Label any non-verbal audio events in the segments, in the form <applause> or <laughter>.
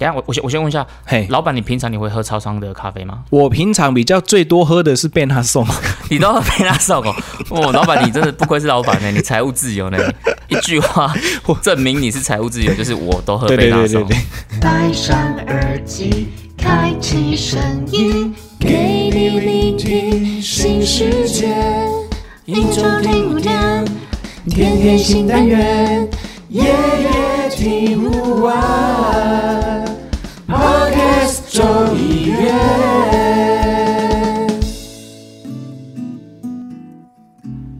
等下我我先我先问一下，嘿，老板，你平常你会喝超商的咖啡吗？我平常比较最多喝的是贝纳颂，<laughs> 你都喝贝纳颂哦。哦，老板，你真的不愧是老板呢，你财务自由呢。<laughs> 一句话证明你是财务自由，就是我都喝贝纳颂。戴上耳机，开启声音，给你聆听新世界。一周听五天，天天新单元，夜夜听不完。周一月。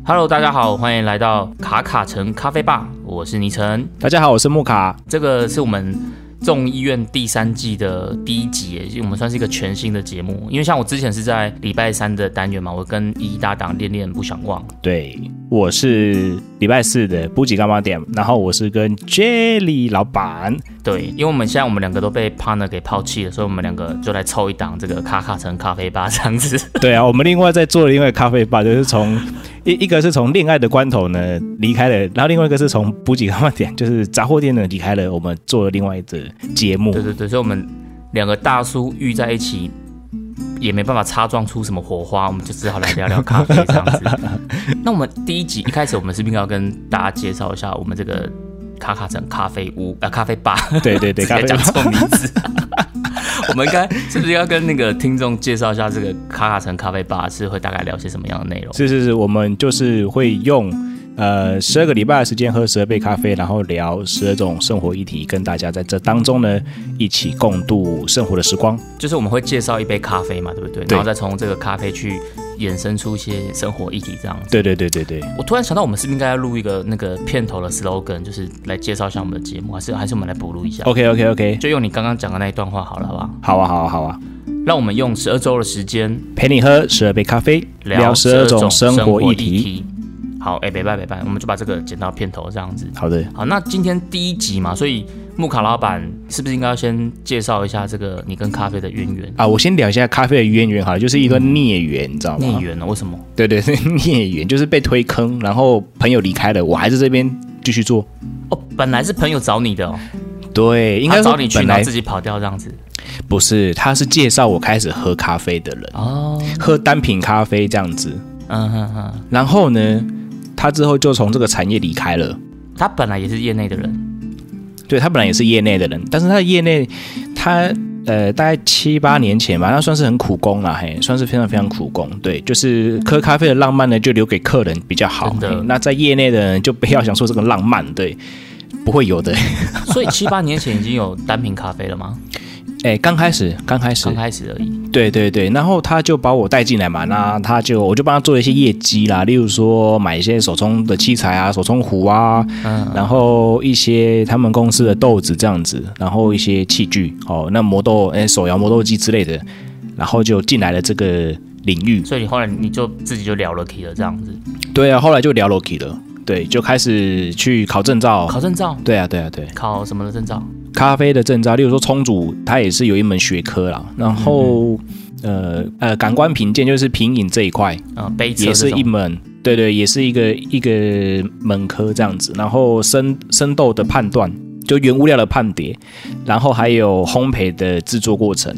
Hello，大家好，欢迎来到卡卡城咖啡吧，我是倪晨。大家好，我是木卡，这个是我们众议院第三季的第一集耶，我们算是一个全新的节目。因为像我之前是在礼拜三的单元嘛，我跟一搭档恋恋不想忘。对，我是礼拜四的补给干妈店，然后我是跟 Jelly 老板，对，因为我们现在我们两个都被 partner 给抛弃了，所以我们两个就来凑一档这个卡卡城咖啡吧这样子。对啊，我们另外在做另外咖啡吧，就是从一一个是从恋爱的关头呢离开了，然后另外一个是从补给干妈店，就是杂货店呢离开了，我们做了另外一个节目对。对对，所以我们两个大叔遇在一起，也没办法擦撞出什么火花，我们就只好来聊聊咖啡这样子。<laughs> 那我们第一集一开始，我们是不是应该要跟大家介绍一下我们这个卡卡城咖啡屋啊、咖啡吧？对对对，讲 <laughs> 咖啡吧错名字。<laughs> 我们应该是不是要跟那个听众介绍一下这个卡卡城咖啡吧是会大概聊些什么样的内容？是是是，我们就是会用呃十二个礼拜的时间喝十二杯咖啡，然后聊十二种生活议题，跟大家在这当中呢一起共度生活的时光。就是我们会介绍一杯咖啡嘛，对不对？对然后再从这个咖啡去衍生出一些生活议题这样子。对对对对对，我突然想到，我们是不是应该要录一个那个片头的 slogan，就是来介绍一下我们的节目，还是还是我们来补录一下？OK OK OK，就用你刚刚讲的那一段话好了，好不好？好啊好啊好啊，让我们用十二周的时间陪你喝十二杯咖啡，聊十二种生活议题。。好，哎、拜拜拜拜，我们就把这个剪到片头这样子。好的，好，那今天第一集嘛，所以木卡老板是不是应该要先介绍一下这个你跟咖啡的渊源？啊，我先聊一下咖啡的渊源好了，就是一个孽缘，你知道吗？孽缘呢？为什么？对对对，<laughs> 孽缘就是被推坑，然后朋友离开了，我还是这边继续做。哦，本来是朋友找你的哦，对，应该找你去，然后自己跑掉这样子。不是，他是介绍我开始喝咖啡的人，哦，喝单品咖啡这样子。嗯哼哼，然后呢，他之后就从这个产业离开了。他本来也是业内的人。对他本来也是业内的人，但是他的业内，他呃大概七八年前吧，那算是很苦工了，嘿，算是非常非常苦工。对，就是喝咖啡的浪漫呢，就留给客人比较好。真的那在业内的人就不要想说这个浪漫，对，不会有的。所以七八年前已经有单品咖啡了吗？哎，刚开始，刚开始。刚，开始而已。对对对，然后他就把我带进来嘛，那他就我就帮他做一些业绩啦，例如说买一些手冲的器材啊，手冲壶啊，嗯，然后一些他们公司的豆子这样子，然后一些器具哦，那磨豆哎手摇磨豆机之类的，然后就进来了这个领域。所以你后来你就自己就聊了 key 了这样子，对啊，后来就聊 Loki 了，对，就开始去考证照。考证照，对啊，对啊，对，考什么的证照？咖啡的证照，例如说冲煮，它也是有一门学科啦。然后、呃呃，感官品鉴就是品饮这一块，嗯，杯测也是一门，对对，也是一个一个门科这样子。然后生生豆的判断，就原物料的判别，然后还有烘焙的制作过程，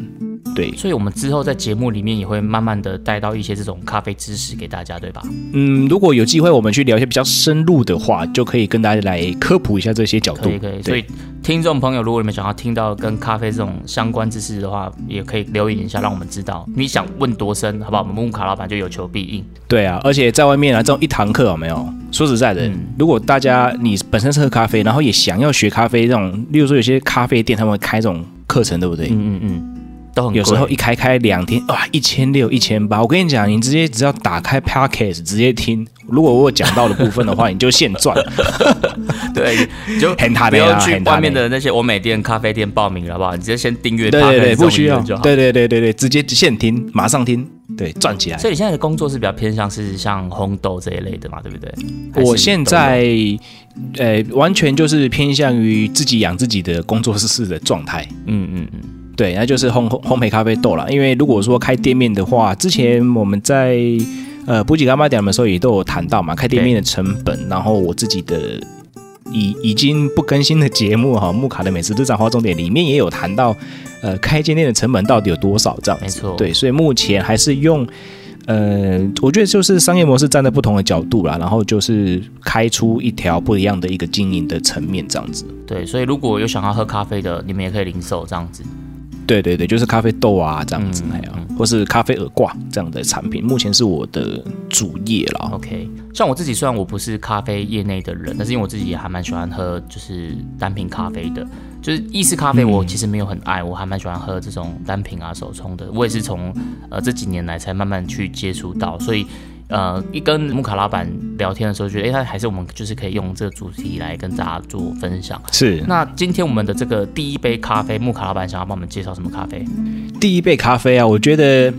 对，所以我们之后在节目里面也会慢慢的带到一些这种咖啡知识给大家，对吧？嗯，如果有机会我们去聊一些比较深入的话，就可以跟大家来科普一下这些角度可以。可以。所以听众朋友，如果你们想要听到跟咖啡这种相关知识的话，也可以留言一下，让我们知道你想问多深，好不好？我们木卡老板就有求必应。对啊，而且在外面啊，这种一堂课有没有？说实在的，嗯如果大家你本身是喝咖啡，然后也想要学咖啡这种，例如说有些咖啡店他们会开这种课程，对不对？嗯嗯嗯，都很贵有时候一开开两天，哇，一千六、一千八。我跟你讲，你直接只要打开 Podcast 直接听，如果我有讲到的部分的话，你就现赚。<laughs> 对，你就 <laughs> 很他不要去外面的那些欧美店、咖啡店报名了，好不好？你直接先订阅，对对对，不需要。对对对对对，直接现听，马上听，对，赚起来。所以你现在的工作是比较偏向是像烘豆这一类的嘛，对不对？我现在呃，完全就是偏向于自己养自己的工作室的状态。嗯嗯嗯，对，那就是烘烘烘焙咖啡豆啦。因为如果说开店面的话，之前我们在呃补给干妈店的时候也都有谈到嘛，开店面的成本，然后我自己的已已经不更新的节目哈，木卡的美食日常划重点里面也有谈到，呃，开间店的成本到底有多少这样子。没错对，所以目前还是用。呃，我觉得就是商业模式站在不同的角度啦，然后就是开出一条不一样的一个经营的层面，这样子。对，所以如果有想要喝咖啡的，你们也可以零售这样子。对对对，就是咖啡豆啊这样子，嗯还有、或是咖啡耳挂这样的产品，目前是我的主业啦。OK，像我自己虽然我不是咖啡业内的人，但是因为我自己也还蛮喜欢喝就是单品咖啡的，就是意式咖啡我其实没有很爱，我还蛮喜欢喝这种单品啊手冲的。我也是从呃这几年来才慢慢去接触到，所以呃一跟木卡老板聊天的时候，觉得哎、他还是我们就是可以用这个主题来跟大家做分享。是那今天我们的这个第一杯咖啡，木卡老板想要帮我们介绍什么咖啡？第一杯咖啡啊，我觉得，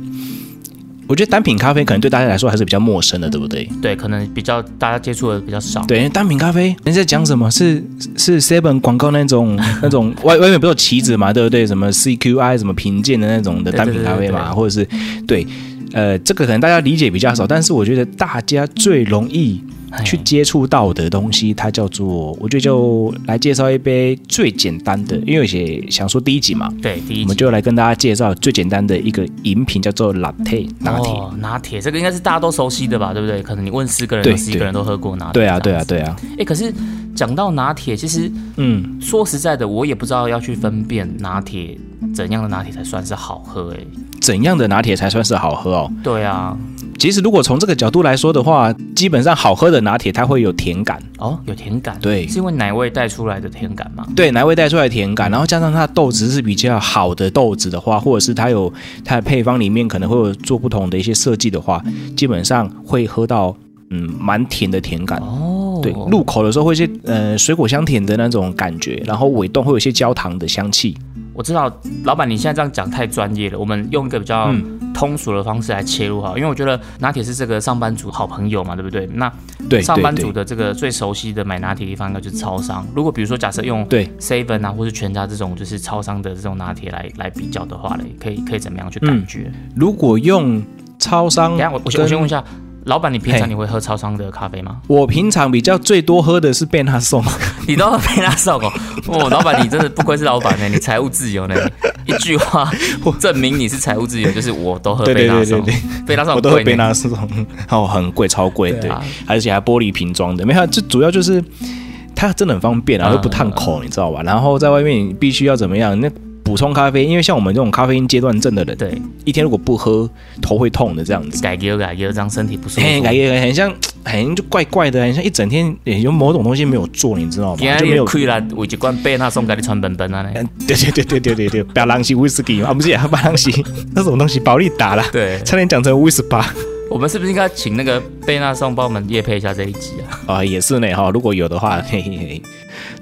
我觉得单品咖啡可能对大家来说还是比较陌生的，对不对？对，可能比较大家接触的比较少。对，单品咖啡，人家讲什么是是 Seven 广告那种 <laughs> 那种外外面不是有旗子嘛，对不对？什么 CQI 什么评鉴的那种的单品咖啡嘛，对对对对或者是对，呃，这个可能大家理解比较少，但是我觉得大家最容易去接触到的东西，它叫做，我觉得就来介绍一杯最简单的，因为有些想说第一集嘛，对，第一集我们就来跟大家介绍最简单的一个饮品，叫做 latte 拿铁。哦，拿铁这个应该是大家都熟悉的吧，对不对？可能你问十个人，十一个人都喝过拿铁。对啊，对啊。对啊，哎，可是讲到拿铁，其实嗯，说实在的，我也不知道要去分辨拿铁怎样的拿铁才算是好喝。哎，怎样的拿铁才算是好喝哦？对啊，其实如果从这个角度来说的话，基本上好喝的拿铁它会有甜感，哦，有甜感，对是因为奶味带出来的甜感吗？对，奶味带出来的甜感，然后加上它的豆子是比较好的豆子的话，或者是它有它的配方里面可能会有做不同的一些设计的话，基本上会喝到嗯蛮甜的甜感。哦，对，入口的时候会有一些呃水果香甜的那种感觉，然后尾段会有一些焦糖的香气。我知道，老板你现在这样讲太专业了，我们用一个比较嗯通俗的方式来切入哈，因为我觉得拿铁是这个上班族好朋友嘛，对不对？那对，上班族的这个最熟悉的买拿铁地方应该就是超商。如果比如说假设用对 Seven 啊，或是全家这种就是超商的这种拿铁来来比较的话嘞，可以可以怎么样去感觉？如果用超商等下我我先跟我先问一下，老板，你平常你会喝超商的咖啡吗？我平常比较最多喝的是贝纳颂，<laughs> 你都喝贝纳颂哦，哦，老板你真的不愧是老板呢，你财务自由呢。<laughs> 一句话证明你是财务自由，就是我都喝贝纳颂贝纳颂我都喝。贝纳颂，<laughs> 哦，很贵，超贵，对，而且还玻璃瓶装的，没有，这主要就是它真的很方便啊，嗯又不烫口，你知道吧？然后在外面你必须要怎么样？那补充咖啡，因为像我们这种咖啡因阶段症的人，对，一天如果不喝，头会痛的这样子。改革改革，这样身体不舒服。嘿，感觉很像，很像就怪怪的，很像一整天也有某种东西没有做，你知道吗？就没有。日亏了，我一罐贝纳送给你穿本本啊呢。嗯对对对对对对对，不要浪西威士忌啊，不是啊，不浪西，那什么东西？保利达啦，<laughs> 对，差点讲成威士巴我们是不是应该请那个贝纳颂帮我们夜配一下这一集啊？啊，也是呢哈。如果有的话，<laughs> 嘿嘿嘿。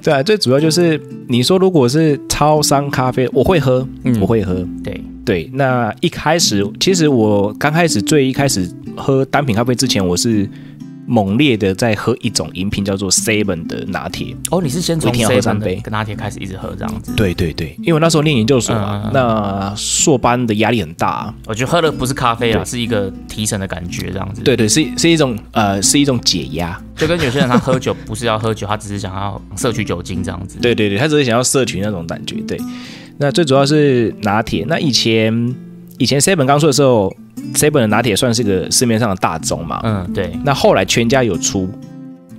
对啊，最主要就是你说，如果是超商咖啡，我会喝，嗯我会喝。对，对，那一开始其实我刚开始最一开始喝单品咖啡之前，我是猛烈的在喝一种饮品叫做 Seven 的拿铁。哦，你是先从一天要喝三杯跟拿铁开始一直喝这样子。对对对，因为我那时候念研究所嘛，那硕班的压力很大、啊我觉得喝的不是咖啡啊，是一个提神的感觉这样子。，对对，是是一种呃是一种解压。就跟有些人他喝酒不是要喝酒，他只是想要摄取酒精这样子。对对对，他只是想要摄取那种感觉。对，那最主要是拿铁。那以前以前 Seven 刚出的时候，Seven 的拿铁算是个市面上的大众嘛。嗯，对，那后来全家有出，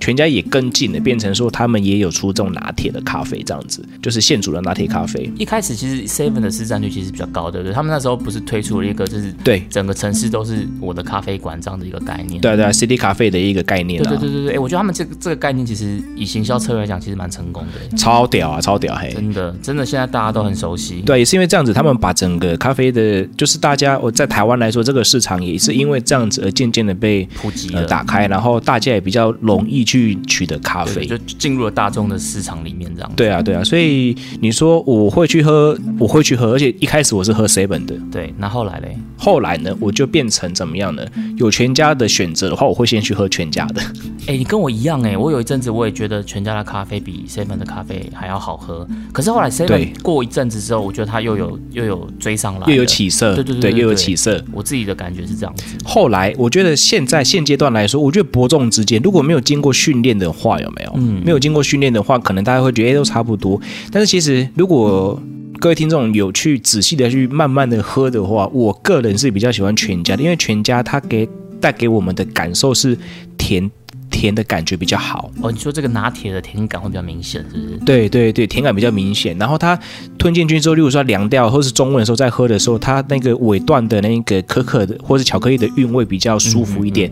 全家也跟进了，变成说他们也有出这种拿铁的咖啡，这样子就是现煮的拿铁咖啡。一开始其实 Seven 的市占率其实比较高，对不对？他们那时候不是推出了一个就是对整个城市都是我的咖啡馆这样的一个概念。对啊对啊，City 咖啡的一个概念啊，对对对对对，哎，我觉得他们这个这个概念其实以行销策略来讲，其实蛮成功的，超屌啊，超屌嘿！真的真的现在大家都很熟悉。对，也是因为这样子，他们把整个咖啡的，就是大家我在台湾来说，这个市场也是因为这样子而渐渐的被普及打开，然后大家也比较容易去取得咖啡。就进入了大众的市场里面这样子。对啊，对啊，所以你说我会去喝，我会去喝，而且一开始我是喝 seven 的，对，那后来嘞，后来呢，我就变成怎么样呢？有全家的选择的话，我会先去喝全家的。<laughs> 哎、你跟我一样哎、我有一阵子我也觉得全家的咖啡比 seven 的咖啡还要好喝，可是后来 seven 过一阵子之后，我觉得它又有又有追上来了，又有起色，对对对对又有起色。我自己的感觉是这样子。后来我觉得现在现阶段来说，我觉得伯仲之间，如果没有经过训练的话，有没有？嗯没有经过训练的话，可能大家会觉得哎、都差不多。但是其实如果各位听众有去仔细的去慢慢的喝的话，我个人是比较喜欢全家的，因为全家它给带给我们的感受是甜甜的感觉比较好。哦，你说这个拿铁的甜感会比较明显，是不是？对对对，甜感比较明显。然后它吞进去之后，例如说凉掉或是中温的时候再喝的时候，它那个尾段的那个可可的或是巧克力的韵味比较舒服一点。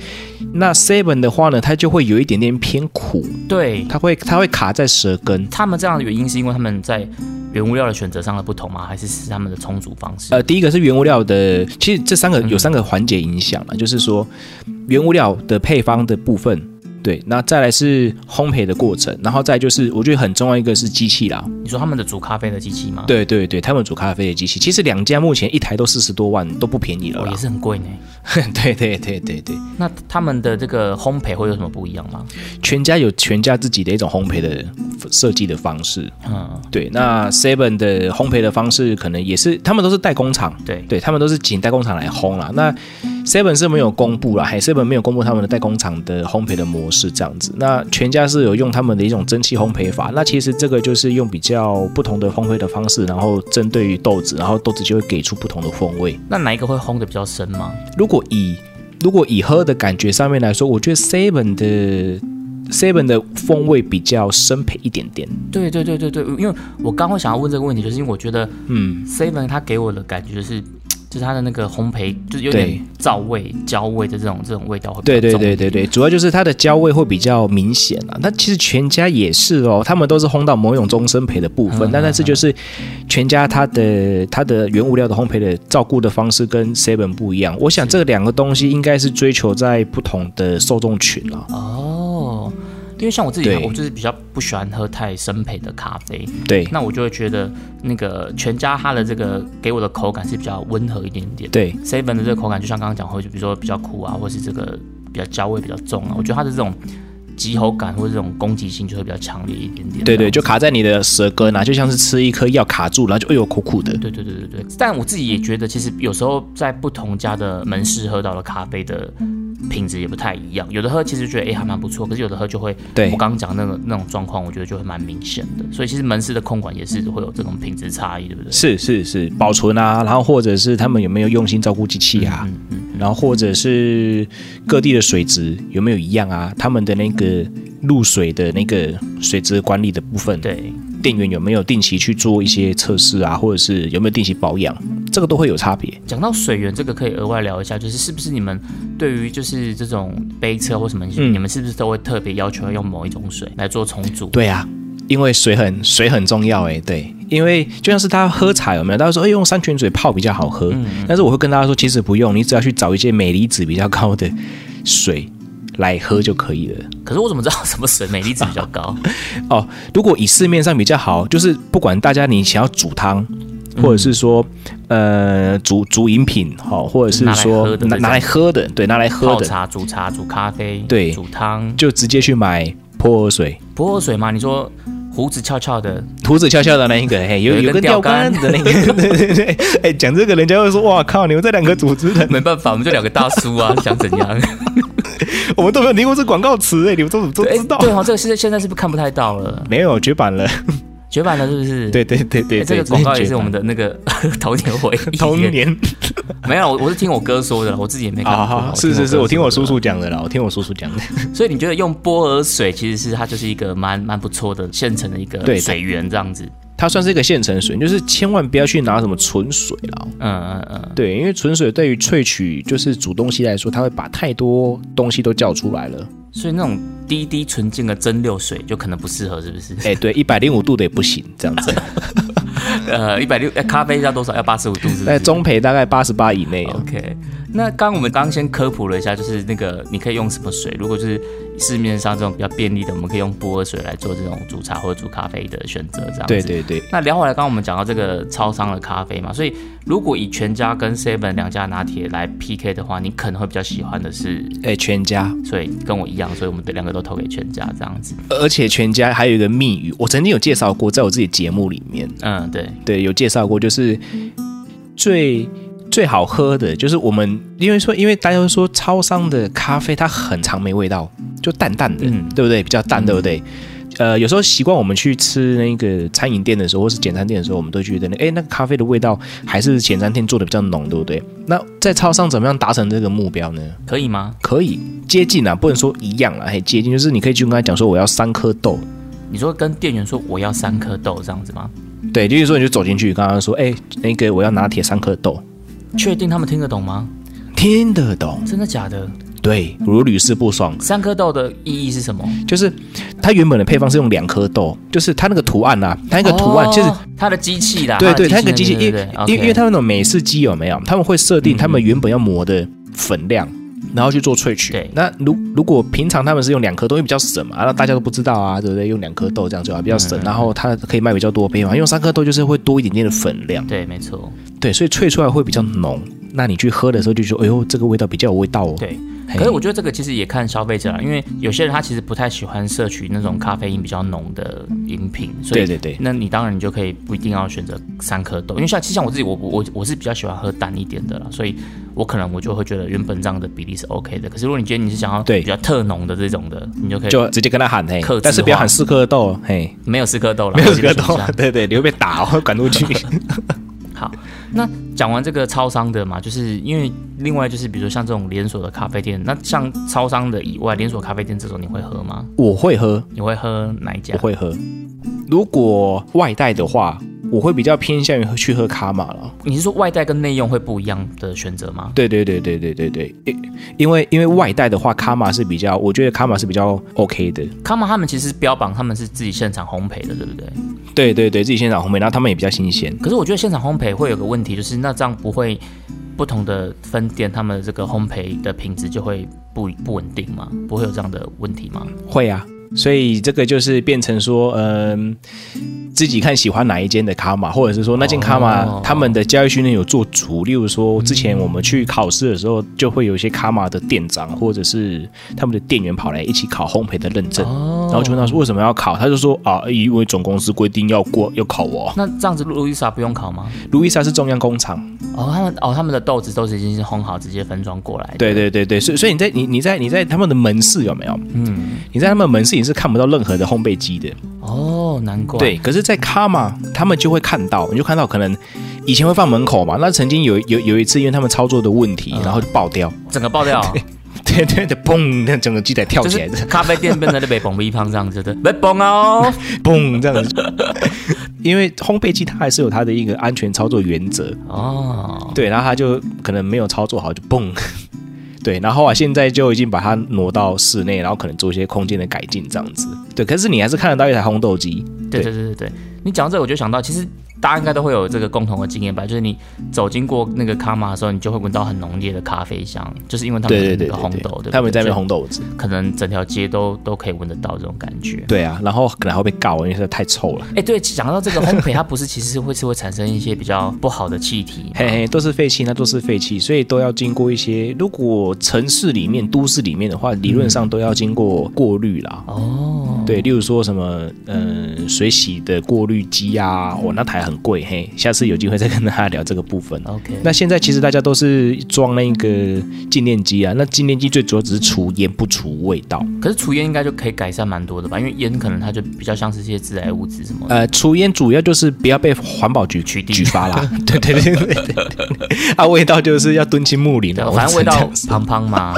那 Seven 的话呢，它就会有一点点偏苦，对，它会它会卡在舌根。他们这样的原因是因为他们在原物料的选择上的不同吗？还是是他们的充足方式？呃，第一个是原物料的，其实这三个有三个环节影响了，就是说原物料的配方的部分。对，那再来是烘焙的过程，然后再就是我觉得很重要一个是机器啦，你说他们的煮咖啡的机器吗？，对对对，他们煮咖啡的机器，其实两家目前一台都四十多万，都不便宜了也。是很贵呢。<laughs> 对对对对对，那他们的这个烘焙会有什么不一样吗？全家有全家自己的一种烘焙的设计的方式。嗯，对，那 Seven 的烘焙的方式可能也是，他们都是代工厂，对，对他们都是请代工厂来烘啦。那 Seven 是没有公布啦，还 Seven 没有公布他们的代工厂的烘焙的模式这样子。那全家是有用他们的一种蒸汽烘焙法。那其实这个就是用比较不同的烘焙的方式，然后针对于豆子，然后豆子就会给出不同的风味。那哪一个会烘的比较深吗？如果以如果以喝的感觉上面来说，我觉得 Seven 的 Seven 的风味比较生培一点点。对对对对对，因为我刚会想要问这个问题，就是因为我觉得嗯，Seven 它给我的感觉就是，<tsk> 就是它的那个烘焙，就是有点对皂味、焦味的这种这种味道会比对对较重一点对对对，主要就是它的焦味会比较明显啊。那其实全家也是哦，他们都是烘到某种中生培的部分，嗯但但是就是全家它的它的原物料的烘焙的照顾的方式跟 Seven 不一样。我想这两个东西应该是追求在不同的受众群啊。哦。因为像我自己，我就是比较不喜欢喝太生焙的咖啡，对。那我就会觉得那个全家它的这个给我的口感是比较温和一点点。对。Seven 的这个口感，就像刚刚讲，会就比如说比较苦啊，或是这个比较焦味比较重啊，我觉得它的这种急喉感或者这种攻击性就会比较强烈一点点。对对，就卡在你的舌根啊，就像是吃一颗药卡住，然后就哎呦苦苦的。对对对对对。但我自己也觉得，其实有时候在不同家的门市喝到的咖啡的品质也不太一样，有的喝其实觉得哎还蛮不错，可是有的喝就会对我刚刚讲那个那种状况，我觉得就会蛮明显的。所以其实门市的控管也是会有这种品质差异，对不对？是是是，保存啊，然后或者是他们有没有用心照顾机器啊，嗯嗯，然后或者是各地的水质有没有一样啊，他们的那个入水的那个水质管理的部分，对。店员有没有定期去做一些测试啊，或者是有没有定期保养，这个都会有差别。讲到水源这个，可以额外聊一下，就是是不是你们对于就是这种杯车或什么，嗯你们是不是都会特别要求要用某一种水来做重组？对啊，因为水很水很重要哎，对，因为就像是他喝茶有没有？大家说，哎，用山泉水泡比较好喝，嗯但是我会跟大家说，其实不用，你只要去找一些镁离子比较高的水来喝就可以了。可是我怎么知道什么水镁离子比较高？<laughs> 哦，如果以市面上比较好，就是不管大家你想要煮汤，或者是说、呃煮煮饮品，好、或者是说拿来喝的这种拿拿来喝的，对，拿来喝的，泡茶、煮茶、煮咖啡，对煮汤，就直接去买泼水。薄荷水嘛？你说胡子翘翘的，胡子翘翘的那一个，嘿，有有一根有根钓钓竿竿的那个，<laughs> 对对对，哎，讲这个人家会说，哇靠，你们这两个组织的，没办法，我们就两个大叔啊，<laughs> 想怎样？我们都没有听过这广告词，哎，你们都都知道？对哦，这个现在现在是不是看不太到了？没有绝版了，绝版了是不是？对对对对哎这，个广告也是我们的那个 <laughs> 童年回忆。童年没有，我我是听我哥说的，我自己也没看过。啊，是是是，我听我叔叔。讲的啦，我听我叔叔讲的，<laughs> 所以你觉得用波尔水其实是它就是一个蛮蛮不错的现成的一个水源这样子。它算是一个现成水，就是千万不要去拿什么纯水啦。嗯嗯嗯，对，因为纯水对于萃取就是煮东西来说，它会把太多东西都叫出来了。所以那种滴滴纯净的蒸馏水就可能不适合，是不是？<laughs> 哎，对，一百零五度的也不行，这样子。<laughs> 呃，一百六，呃咖啡要多少？要八十五度，是不是？在中培大概八十八以内哦。OK，那刚刚我们刚刚先科普了一下，就是那个你可以用什么水？如果就是市面上这种比较便利的，我们可以用波尔水来做这种煮茶或者煮咖啡的选择，这样子。对对对，那聊回来，刚刚我们讲到这个超商的咖啡嘛，所以如果以全家跟 Seven 两家拿铁来 PK 的话，你可能会比较喜欢的是，哎，全家，所以跟我一样，所以我们两个都投给全家这样子。而且全家还有一个密语，我曾经有介绍过，在我自己节目里面，嗯，对，对，有介绍过，就是最最好喝的，就是我们因为说，因为大家都说超商的咖啡它很长没味道，就淡淡的，嗯对不对？比较淡，对不对？呃，有时候习惯我们去吃那个餐饮店的时候，或是简餐店的时候，我们都觉得，哎，那个咖啡的味道还是简餐店做的比较浓，对不对？那在超商怎么样达成这个目标呢？可以吗？可以接近啊，不能说一样啊，嘿，接近就是你可以去跟他讲说我要三颗豆，你说跟店员说我要三颗豆这样子吗？对，就是说你就走进去，刚刚说，哎，那个我要拿铁三颗豆，确定他们听得懂吗？听得懂，真的假的？对，如屡试不爽，三颗豆的意义是什么？就是它原本的配方是用两颗豆，就是它那个图案啊，它那个图案就是。哦它的机器啦，对对，它那个机器，因对为因为因为它那种美式机有没有？他们会设定他们原本要磨的粉量，然后去做萃取。对那如如果平常他们是用两颗豆，因为比较省嘛，那大家都不知道啊，对不对？用两颗豆这样就啊，比较省，然后它可以卖比较多杯嘛。用三颗豆就是会多一点点的粉量，对，没错，对，所以萃出来会比较浓。那你去喝的时候就说，哎呦，这个味道比较有味道哦。对。可是我觉得这个其实也看消费者啦，因为有些人他其实不太喜欢摄取那种咖啡因比较浓的饮品，所以对对对那你当然你就可以不一定要选择三颗豆，因为像其实像我自己，我我我是比较喜欢喝淡一点的啦，所以我可能我就会觉得原本这样的比例是 OK 的。可是如果你觉得你是想要对比较特浓的这种的，你就可以就直接跟他喊嘿但是不要喊四颗豆，嘿，没有四颗豆了，没有四颗豆 <laughs> 对对，你会被打哦，赶出去。<laughs> 好，那讲完这个超商的嘛，就是因为另外就是比如说像这种连锁的咖啡店，那像超商的以外，连锁咖啡店这种你会喝吗？我会喝，你会喝哪一家我？会喝。如果外带的话，我会比较偏向于去喝卡玛了。你是说外带跟内用会不一样的选择吗？对对对对对对对，因因为因为外带的话，卡玛是比较，我觉得卡玛是比较 OK 的。卡玛他们其实标榜他们是自己现场烘焙的，对不对？对对对，自己现场烘焙，然后他们也比较新鲜。可是我觉得现场烘焙会有个问题，就是那这样不会不同的分店他们的这个烘焙的品质就会不不稳定吗？不会有这样的问题吗？会啊，所以这个就是变成说，嗯、自己看喜欢哪一间的卡玛，或者是说那间卡玛、哦他们的教育训练有做足。例如说，之前我们去考试的时候，就会有一些卡玛的店长或者是他们的店员跑来一起考烘焙的认证，哦然后就问他说为什么要考，他就说啊，因为总公司规定要过要考哦。那这样子路易莎不用考吗？路易莎是中央工厂，哦，他们哦他们的豆子都是已经是烘好直接分装过来的。对对对对，所以所以你在你你在你在他们的门市有没有？嗯，你在他们门市你是看不到任何的烘焙机的。哦，难怪。对，可是，在卡玛他们就会看到，你就看到可能以前会放门口嘛，那曾经有有有一次，因为他们操作的问题，嗯然后就爆掉，整个爆掉，<laughs> 对对对，嘣，那整个机台跳起来，是咖啡店变成了被崩逼胖这样子的，被崩哦。<laughs> 嘣这样子。<laughs> 因为烘焙机它还是有它的一个安全操作原则，哦，对，然后它就可能没有操作好就嘣。对，然后啊，现在就已经把它挪到室内，然后可能做一些空间的改进，这样子。对，可是你还是看得到一台烘豆机。对对对对对，你讲到这个我就想到，其实大家应该都会有这个共同的经验吧，就是你走经过那个卡玛的时候，你就会闻到很浓烈的咖啡香，就是因为他们对有那个烘对对对对，豆对不对，他们在那边所以烘豆子。可能整条街都都可以闻得到这种感觉。对啊，然后可能还会被告，因为实在太臭了。哎，对，讲到这个烘焙，它不是其实是会是会产生一些比较不好的气体，嘿嘿，都是废气，那都是废气，所以都要经过一些。如果城市里面、都市里面的话，理论上都要经过过滤啦。哦，对，例如说什么，呃，水洗的过滤机啊，哦，那台很贵，嘿，下次有机会再跟大家聊这个部分。，OK，那现在其实大家都是装那个静电机啊，那静电机最主要只是除烟不除味道。可是除烟应该就可以改善蛮多的吧，因为烟可能它就比较像是这些致癌物质什么的。呃，除烟主要就是不要被环保局取缔举发啦。<laughs> 对对对对 <laughs> 啊，味道就是要敦亲睦邻的，反正味道胖胖嘛，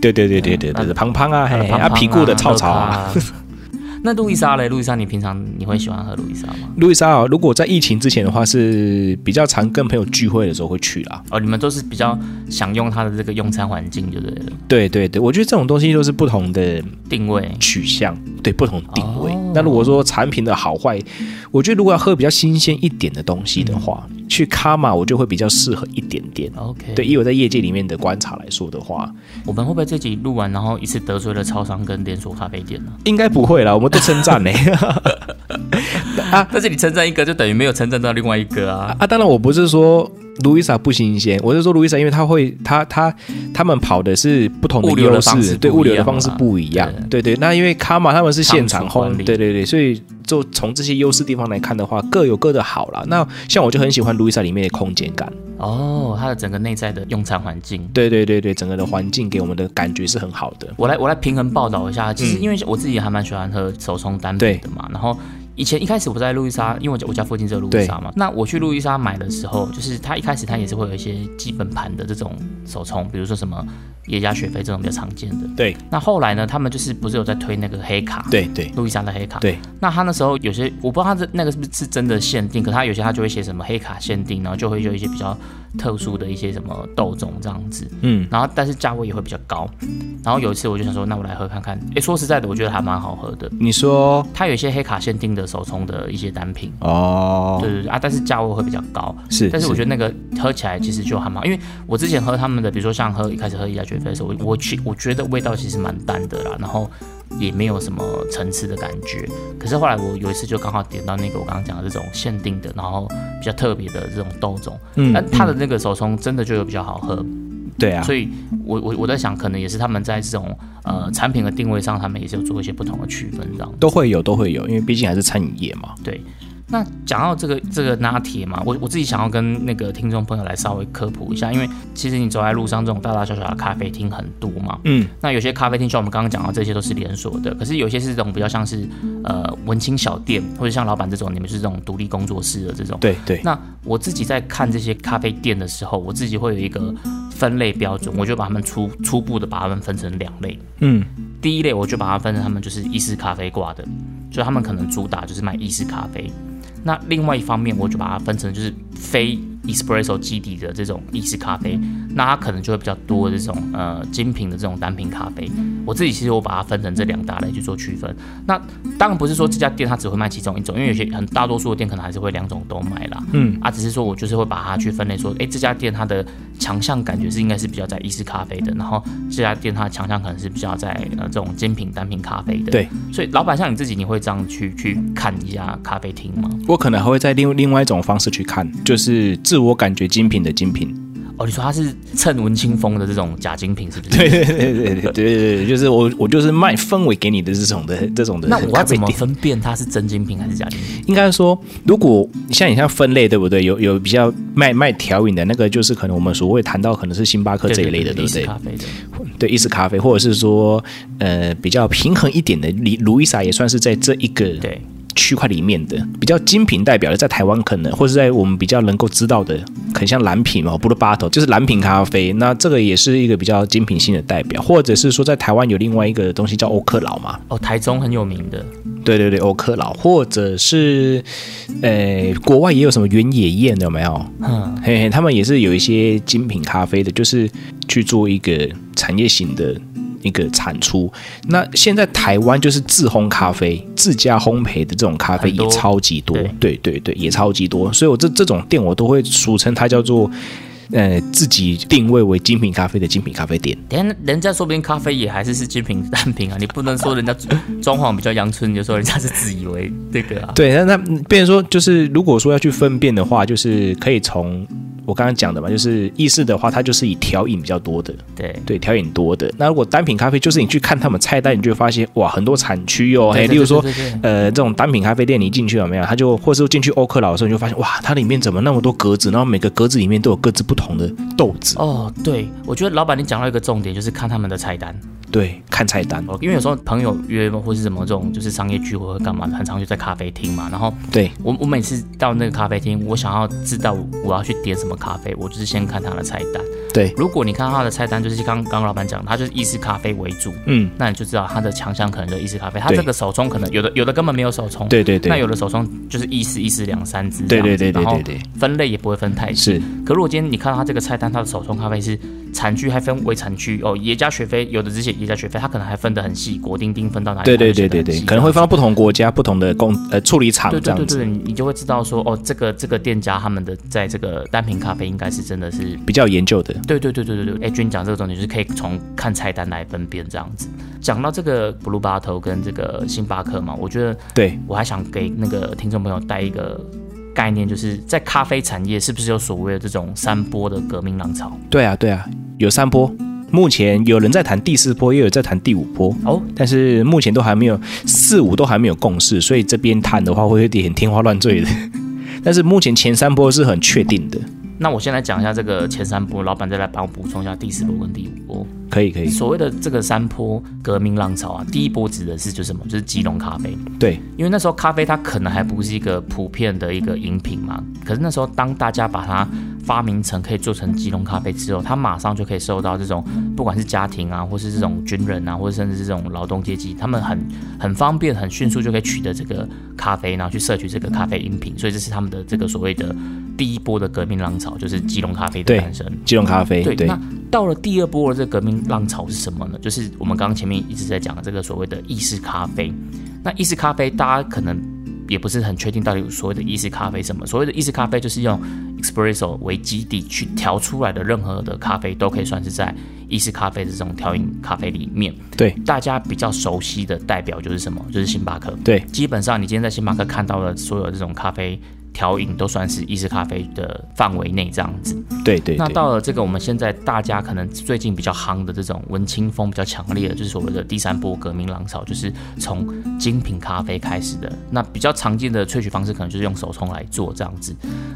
对对对对对对对，胖胖啊，嘿，啊皮固的臭草啊。啊。那路易莎嘞？路易莎，你平常你会喜欢喝路易莎吗？路易莎啊，如果在疫情之前的话，是比较常跟朋友聚会的时候会去啦。哦，你们都是比较享用它的这个用餐环境，就对了，对对对，我觉得这种东西都是不同的定位。取向，对不同定位。哦那如果说产品的好坏，我觉得如果要喝比较新鲜一点的东西的话，去卡玛我就会比较适合一点点。OK，对，以我在业界里面的观察来说的话，我们会不会这集录完，然后一次得罪了超商跟连锁咖啡店呢？应该不会啦，我们都称赞呢。啊 <laughs> 但是你称赞一个，就等于没有称赞到另外一个啊。啊，当然我不是说路易莎不新鲜，我是说路易莎，因为他会，他他他们跑的是不同的优势，对物流的方式不一样，对对。那因为卡玛他们是现场烘对对对，所以就从这些优势地方来看的话，各有各的好啦。那像我就很喜欢路易莎里面的空间感，哦，它的整个内在的用餐环境。对对对对，整个的环境给我们的感觉是很好的。我来我来平衡报道一下，其实嗯因为我自己还蛮喜欢喝手冲单品的嘛，然后。以前一开始我在路易莎，因为我家我家附近只有路易莎嘛，那我去路易莎买的时候，就是它一开始它也是会有一些基本盘的这种手冲，比如说什么野加雪菲这种比较常见的。对那后来呢，他们就是不是有在推那个黑卡？，对对路易莎的黑卡。对，那他那时候有些我不知道他的那个是不是是真的限定，可他有些他就会写什么黑卡限定，然后就会有一些比较特殊的一些什么豆种这样子。嗯，然后但是价位也会比较高。然后有一次我就想说，那我来喝看看。哎，说实在的，我觉得还蛮好喝的。你说它有一些黑卡限定的手冲的一些单品，哦，对对对啊，但是价位会比较高。是，但是我觉得那个喝起来其实就还蛮，因为我之前喝他们的，比如说像喝一开始喝一家绝菲的时候，我我去我觉得味道其实蛮淡的啦，然后也没有什么层次的感觉。可是后来我有一次就刚好点到那个我刚刚讲的这种限定的，然后比较特别的这种豆种，嗯但它的那个手冲真的就有比较好喝，对啊，所以我我我在想，可能也是他们在这种呃产品的定位上，他们也是有做一些不同的区分这样。都会有都会有，因为毕竟还是餐饮业嘛。对，那讲到这个这个拿铁嘛，我我自己想要跟那个听众朋友来稍微科普一下，因为其实你走在路上，这种大大小小的咖啡厅很多嘛。嗯，那有些咖啡厅像我们刚刚讲到，这些都是连锁的，可是有些是这种比较像是呃文青小店，或者像老板这种，你们是这种独立工作室的这种。对对，那我自己在看这些咖啡店的时候，我自己会有一个分类标准，我就把它们初初步的把它们分成两类。嗯第一类我就把它分成他们就是意式咖啡挂的，所以他们可能主打就是卖意式咖啡。那另外一方面，我就把它分成就是非 espresso 基底的这种意式咖啡，那它可能就会比较多的这种呃精品的这种单品咖啡。我自己其实我把它分成这两大类去做区分。那当然不是说这家店它只会卖其中一种，因为有些很大多数的店可能还是会两种都卖啦。嗯啊，只是说我就是会把它去分类说，诶，这家店它的强项感觉是应该是比较在意式咖啡的，然后这家店它的强项可能是比较在呃这种精品单品咖啡的。对，所以老板像你自己，你会这样去去看一家咖啡厅吗？我可能还会在另另外一种方式去看，就是自我感觉精品的精品哦，你说他是蹭文青风的这种假精品，是不是？<laughs> 对对对对对对，就是我我就是卖氛围给你的这种的这种的。那我要怎么分辨它是真精品还是假精品？应该说，如果像你像分类对不对？有有比较卖卖调饮的那个，就是可能我们所谓谈到可能是星巴克这一类的，对不对？对，意式咖啡，或者是说呃比较平衡一点的，卢卢易莎也算是在这一个对。区块里面的比较精品代表的，在台湾可能，或是在我们比较能够知道的，很像蓝品嘛，Blue Bottle 就是蓝品咖啡，那这个也是一个比较精品性的代表，或者是说在台湾有另外一个东西叫欧克劳嘛，哦，台中很有名的，对对对，欧克劳，或者是呃国外也有什么原野宴有没有？嗯，嘿嘿，他们也是有一些精品咖啡的，就是去做一个产业型的一个产出。那现在台湾就是自烘咖啡、自家烘焙的这种咖啡也超级多，对对对对，也超级多。所以我这这种店我都会俗称它叫做。呃，自己定位为精品咖啡的精品咖啡店，等下人家说不定咖啡也还是是精品单品啊，<laughs> 你不能说人家装潢比较阳春，你就说人家是自以为这个啊。对，那那变成说，就是如果说要去分辨的话，就是可以从我刚刚讲的嘛，就是意式的话，它就是以调饮比较多的，对对，调饮多的。那如果单品咖啡，就是你去看他们菜单，你就会发现哇，很多产区哦，嘿，对对例如说呃，这种单品咖啡店，你进去有没有？他就或是进去欧克劳的时候，你就发现哇，它里面怎么那么多格子，然后每个格子里面都有各自不同的豆子。哦，对，我觉得老板你讲到一个重点，就是看他们的菜单。对，看菜单，哦，因为有时候朋友约或是什么这种就是商业聚会或干嘛的，很常就在咖啡厅嘛。然后对我我每次到那个咖啡厅，我想要知道我要去点什么咖啡，我就是先看他的菜单。对，如果你看他的菜单，就是刚刚刚老板讲，他就是意式咖啡为主，嗯，那你就知道他的强项可能就是意式咖啡。他对这个手冲可能有的有的根本没有手冲，对对对，那有的手冲就是意式意式两三支这对对对对然后对对，分类也不会分太细。是，可如果今天你看到他这个菜单，他的手冲咖啡是产区还分为产区哦，耶加雪菲有的只写耶加雪菲，它可能还分得很细，果丁丁分到哪里？对对对对对，可能会分到不同国家、不同的工呃处理厂对这样子，对对对，你你就会知道说，哦，这个这个店家他们的在这个单品咖啡应该是真的是，比较研究的。对对对对对对。哎，君讲这个重点就是可以从看菜单来分辨这样子。讲到这个 Blue Bottle 跟这个星巴克嘛，我觉得对，我还想给那个听众朋友带一个概念，就是在咖啡产业是不是有所谓的这种三波的革命浪潮？对啊，对啊，有三波，目前有人在谈第四波，也有在谈第五波，哦，但是目前都还没有四五都还没有共识，所以这边谈的话会有点天花乱坠的。<laughs> 但是目前前三波是很确定的，那我先来讲一下这个前三波，老板再来帮我补充一下第四波跟第五波。可以可以，所谓的这个山坡革命浪潮啊，第一波指的是就是什么？就是基隆咖啡。对因为那时候咖啡它可能还不是一个普遍的一个饮品嘛，可是那时候当大家把它发明成可以做成基隆咖啡之后，它马上就可以受到这种不管是家庭啊，或是这种军人啊，或者甚至这种劳动阶级，他们很 <laughs> 很方便、很迅速就可以取得这个咖啡，然后去摄取这个咖啡饮品，所以这是他们的这个所谓的第一波的革命浪潮，就是基隆咖啡的诞生。基隆咖啡，对，对那到了第二波的这个革命浪潮是什么呢？就是我们刚刚前面一直在讲的这个所谓的意式咖啡。那意式咖啡，大家可能也不是很确定到底所谓的意式咖啡什么。所谓的意式咖啡，就是用 espresso 为基底去调出来的任何的咖啡，都可以算是在意式咖啡的这种调饮咖啡里面。对大家比较熟悉的代表就是什么？就是星巴克。对基本上你今天在星巴克看到的所有这种咖啡调饮，都算是意式咖啡的范围内这样子。对对对，那到了这个我们现在大家可能最近比较夯的这种文青风比较强烈的，就是所谓的第三波革命浪潮，就是从精品咖啡开始的。那比较常见的萃取方式可能就是用手冲来做这样子。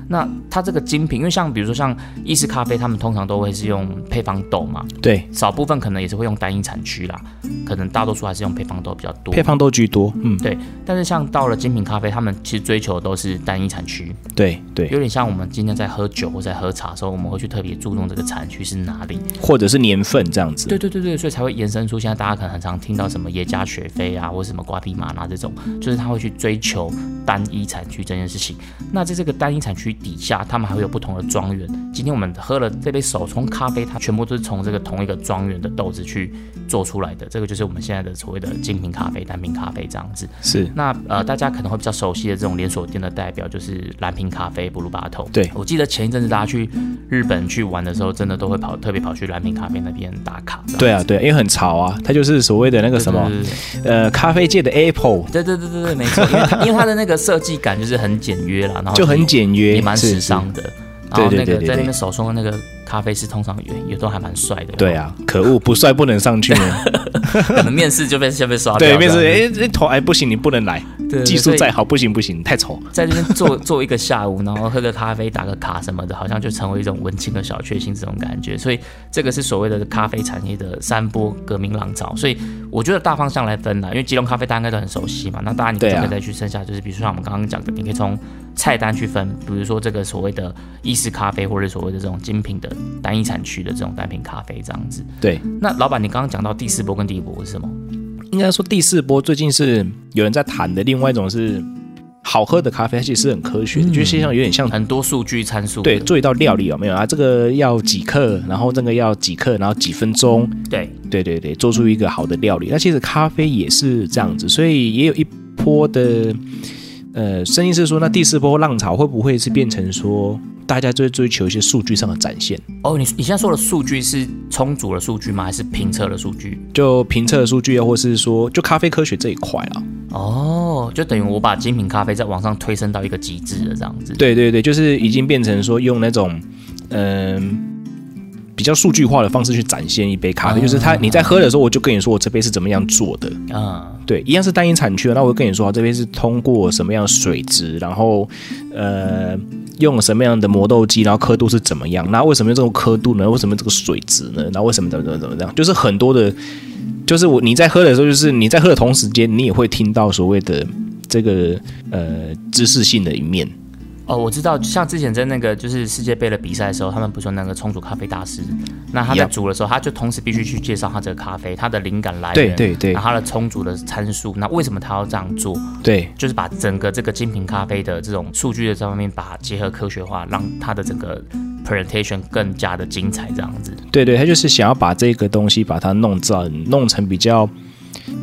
那它这个精品，因为像比如说像意式咖啡，他们通常都会是用配方豆嘛，对少部分可能也是会用单一产区啦，可能大多数还是用配方豆比较多。配方豆居多，嗯，对，但是像到了精品咖啡，他们其实追求的都是单一产区，对对，有点像我们今天在喝酒或在喝茶的时候，我们会去特别注重这个产区是哪里。或者是年份这样子，对对对对，所以才会延伸出现在大家可能很常听到什么耶加雪菲啊，或者什么瓜地马拉这种，就是他会去追求单一产区这件事情。那在这个单一产区底下，他们还会有不同的庄园。今天我们喝了这杯手冲咖啡，它全部都是从这个同一个庄园的豆子去做出来的。这个就是我们现在的所谓的精品咖啡、单品咖啡这样子。是那呃，大家可能会比较熟悉的这种连锁店的代表就是蓝瓶咖啡、布鲁巴头。对我记得前一阵子大家去日本去玩的时候，真的都会跑特别跑去蓝瓶咖啡那边打卡。对啊对，因为很潮啊，它就是所谓的那个什么呃咖啡界的 Apple，对对对对对，没错，因为它 <laughs> 因为它的那个设计感就是很简约啦，然后就很简约，也蛮是时尚。的。然后那个在那边手冲的那个咖啡师，通常也也都还蛮帅的。对，啊，可恶，不帅不能上去呢。<laughs> 可能面试就被先被刷掉。对，面试哎，这头哎不行，你不能来，技术再好不行不行，太丑。在这边坐 <laughs> 坐一个下午，然后喝个咖啡、打个卡什么的，好像就成为一种文青的小确幸这种感觉。所以这个是所谓的咖啡产业的三波革命浪潮。所以我觉得大方向来分啦，因为吉隆咖啡大家应该都很熟悉嘛。那当然你就可以再去剩下，就是比如说像我们刚刚讲的，你可以从菜单去分，比如说这个所谓的意式咖啡，或者所谓的这种精品的单一产区的这种单品咖啡这样子。对，那老板，你刚刚讲到第四波跟第一波是什么？应该说第四波最近是有人在谈的，另外一种是好喝的咖啡，它其实是很科学的，嗯就是像有点像很多数据参数的。对做一道料理有没有啊？这个要几克，然后这个要几克，然后几分钟，对对对对，做出一个好的料理。那其实咖啡也是这样子，所以也有一波的呃声音是说，那第四波浪潮会不会是变成说大家就追求一些数据上的展现？哦，你你现在说的数据是充足的数据吗？还是评测的数据？就评测的数据啊，或是说就咖啡科学这一块啊。哦，就等于我把精品咖啡在网上推升到一个极致了，这样子。对对对，就是已经变成说用那种嗯、比较数据化的方式去展现一杯咖啡，就是它你在喝的时候，我就跟你说我这杯是怎么样做的。啊，对，一样是单一产区的，那我会跟你说，啊这边是通过什么样的水质，然后呃用什么样的磨豆机，然后刻度是怎么样？那为什么用这种刻度呢？为什么这个水质呢？那为什么怎么怎么怎么样？就是很多的，就是我你在喝的时候，就是你在喝的同时间，你也会听到所谓的这个呃知识性的一面。哦，我知道，像之前在那个就是世界杯的比赛的时候，他们不是有那个冲煮咖啡大师，那他在煮的时候，他就同时必须去介绍他这个咖啡，它的灵感来源，对对对然后它的冲煮的参数，那为什么他要这样做？对就是把整个这个精品咖啡的这种数据的这方面，把它结合科学化，让他的整个 presentation 更加的精彩，这样子。对对，他就是想要把这个东西把它弄成弄成比较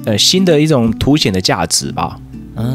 呃新的一种凸显的价值吧。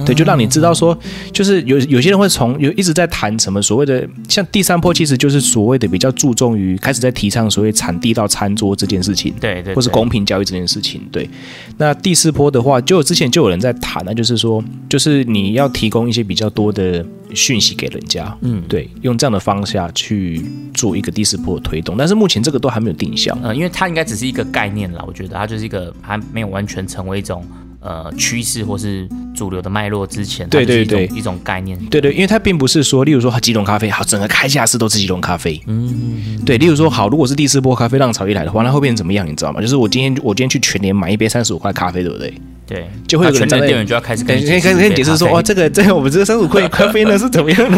对，就让你知道说，就是有有些人会从有一直在谈什么所谓的，像第三波其实就是所谓的比较注重于开始在提倡所谓产地到餐桌这件事情，对对，或是公平交易这件事情。对，那第四波的话，就之前就有人在谈那，就是说，就是你要提供一些比较多的讯息给人家，嗯，对，用这样的方向去做一个第四波的推动，但是目前这个都还没有定向，嗯，因为它应该只是一个概念啦，我觉得它就是一个还没有完全成为一种。呃，趋势或是主流的脉络之前，对对对，一种概念，对对，因为它并不是说，例如说，吉隆咖啡好，整个开架式都是吉隆咖啡，嗯，对，例如说，好，如果是第四波咖啡浪潮一来的话，那会变成怎么样？你知道吗？就是我今天我今天去全年买一杯三十五块咖啡，对不对？对，就会有全年店员就要开始跟跟跟跟解释说，哦，这个这个我们这个三十五块咖啡呢是怎么样？<laughs>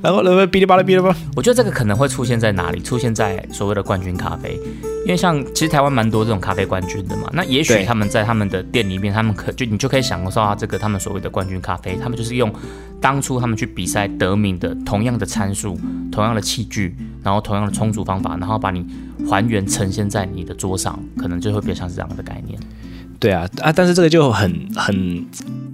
然后然后哔哩吧啦哔哩吧，我觉得这个可能会出现在哪里？出现在所谓的冠军咖啡。因为像其实台湾蛮多这种咖啡冠军的嘛，那也许他们在他们的店里面，他们可就你就可以享受到这个他们所谓的冠军咖啡，他们就是用当初他们去比赛得名的同样的参数、同样的器具，然后同样的冲煮方法，然后把你还原呈现在你的桌上，可能就会比较像是这样的概念。对啊啊，但是这个就很很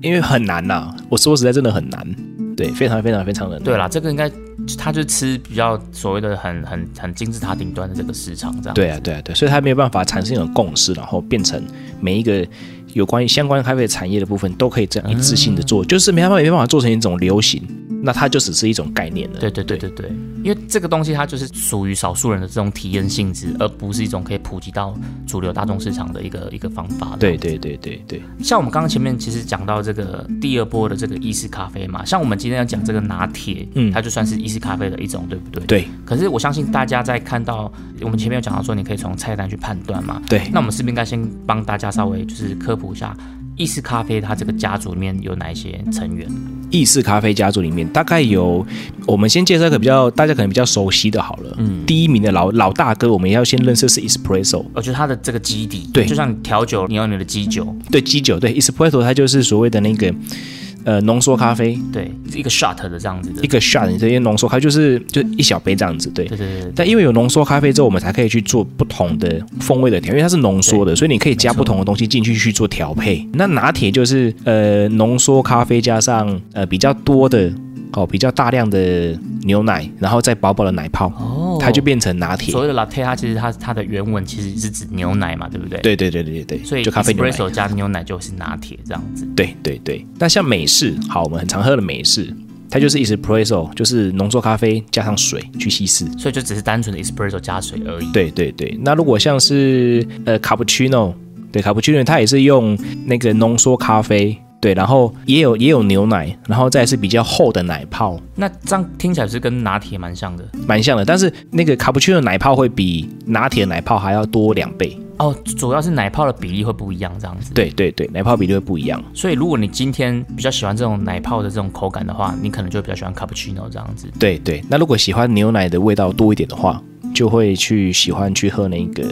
因为很难呐，我说实在真的很难，对，非常非常非常的对啦，这个应该。他就吃比较所谓的很很很金字塔顶端的这个市场，这样对啊对啊对，所以他没有办法产生一种共识，然后变成每一个有关于相关咖啡产业的部分都可以这样一致性的做，就是没办法没办法做成一种流行。那它就只是一种概念了。对对对对对，因为这个东西它就是属于少数人的这种体验性质，而不是一种可以普及到主流大众市场的一个一个方法。对对对对对。像我们刚刚前面其实讲到这个第二波的这个意式咖啡嘛，像我们今天要讲这个拿铁，嗯，它就算是意式咖啡的一种，对不对？对。可是我相信大家在看到我们前面有讲到说，你可以从菜单去判断嘛。对。那我们是不是应该先帮大家稍微就是科普一下？意式咖啡，它这个家族里面有哪一些成员？意式咖啡家族里面大概有，我们先介绍一个比较大家可能比较熟悉的好了。嗯，第一名的老老大哥，我们要先认识是 Espresso。我觉得它的这个基底，对，就像调酒，你要你的基酒，对，基酒，对，Espresso 它就是所谓的那个。呃，浓缩咖啡，对，一个 shot 的这样子的，一个 shot，这些浓缩咖就是就一小杯这样子，对，对对对。但因为有浓缩咖啡之后，我们才可以去做不同的风味的调，因为它是浓缩的，所以你可以加不同的东西进去去做调配。那拿铁就是呃浓缩咖啡加上呃比较多的。哦，比较大量的牛奶，然后再薄薄的奶泡，哦，它就变成拿铁。所谓的 latte，它其实它它的原文其实是指牛奶嘛，对不对？对对对对对所以就咖啡 espresso 加牛奶就是拿铁这样子。对对对。那像美式，好，我们很常喝的美式，它就是 espresso，就是浓缩咖啡加上水去稀释，所以就只是单纯的 espresso 加水而已。对对对。那如果像是呃 cappuccino，对 cappuccino，它也是用那个浓缩咖啡。对，然后也有也有牛奶，然后再是比较厚的奶泡。那这样听起来是跟拿铁蛮像的，蛮像的。但是那个卡布奇诺奶泡会比拿铁奶泡还要多两倍。哦，主要是奶泡的比例会不一样，这样子。对对对，奶泡比例会不一样。所以如果你今天比较喜欢这种奶泡的这种口感的话，你可能就比较喜欢卡布奇诺这样子。对对，那如果喜欢牛奶的味道多一点的话，就会去喜欢去喝那个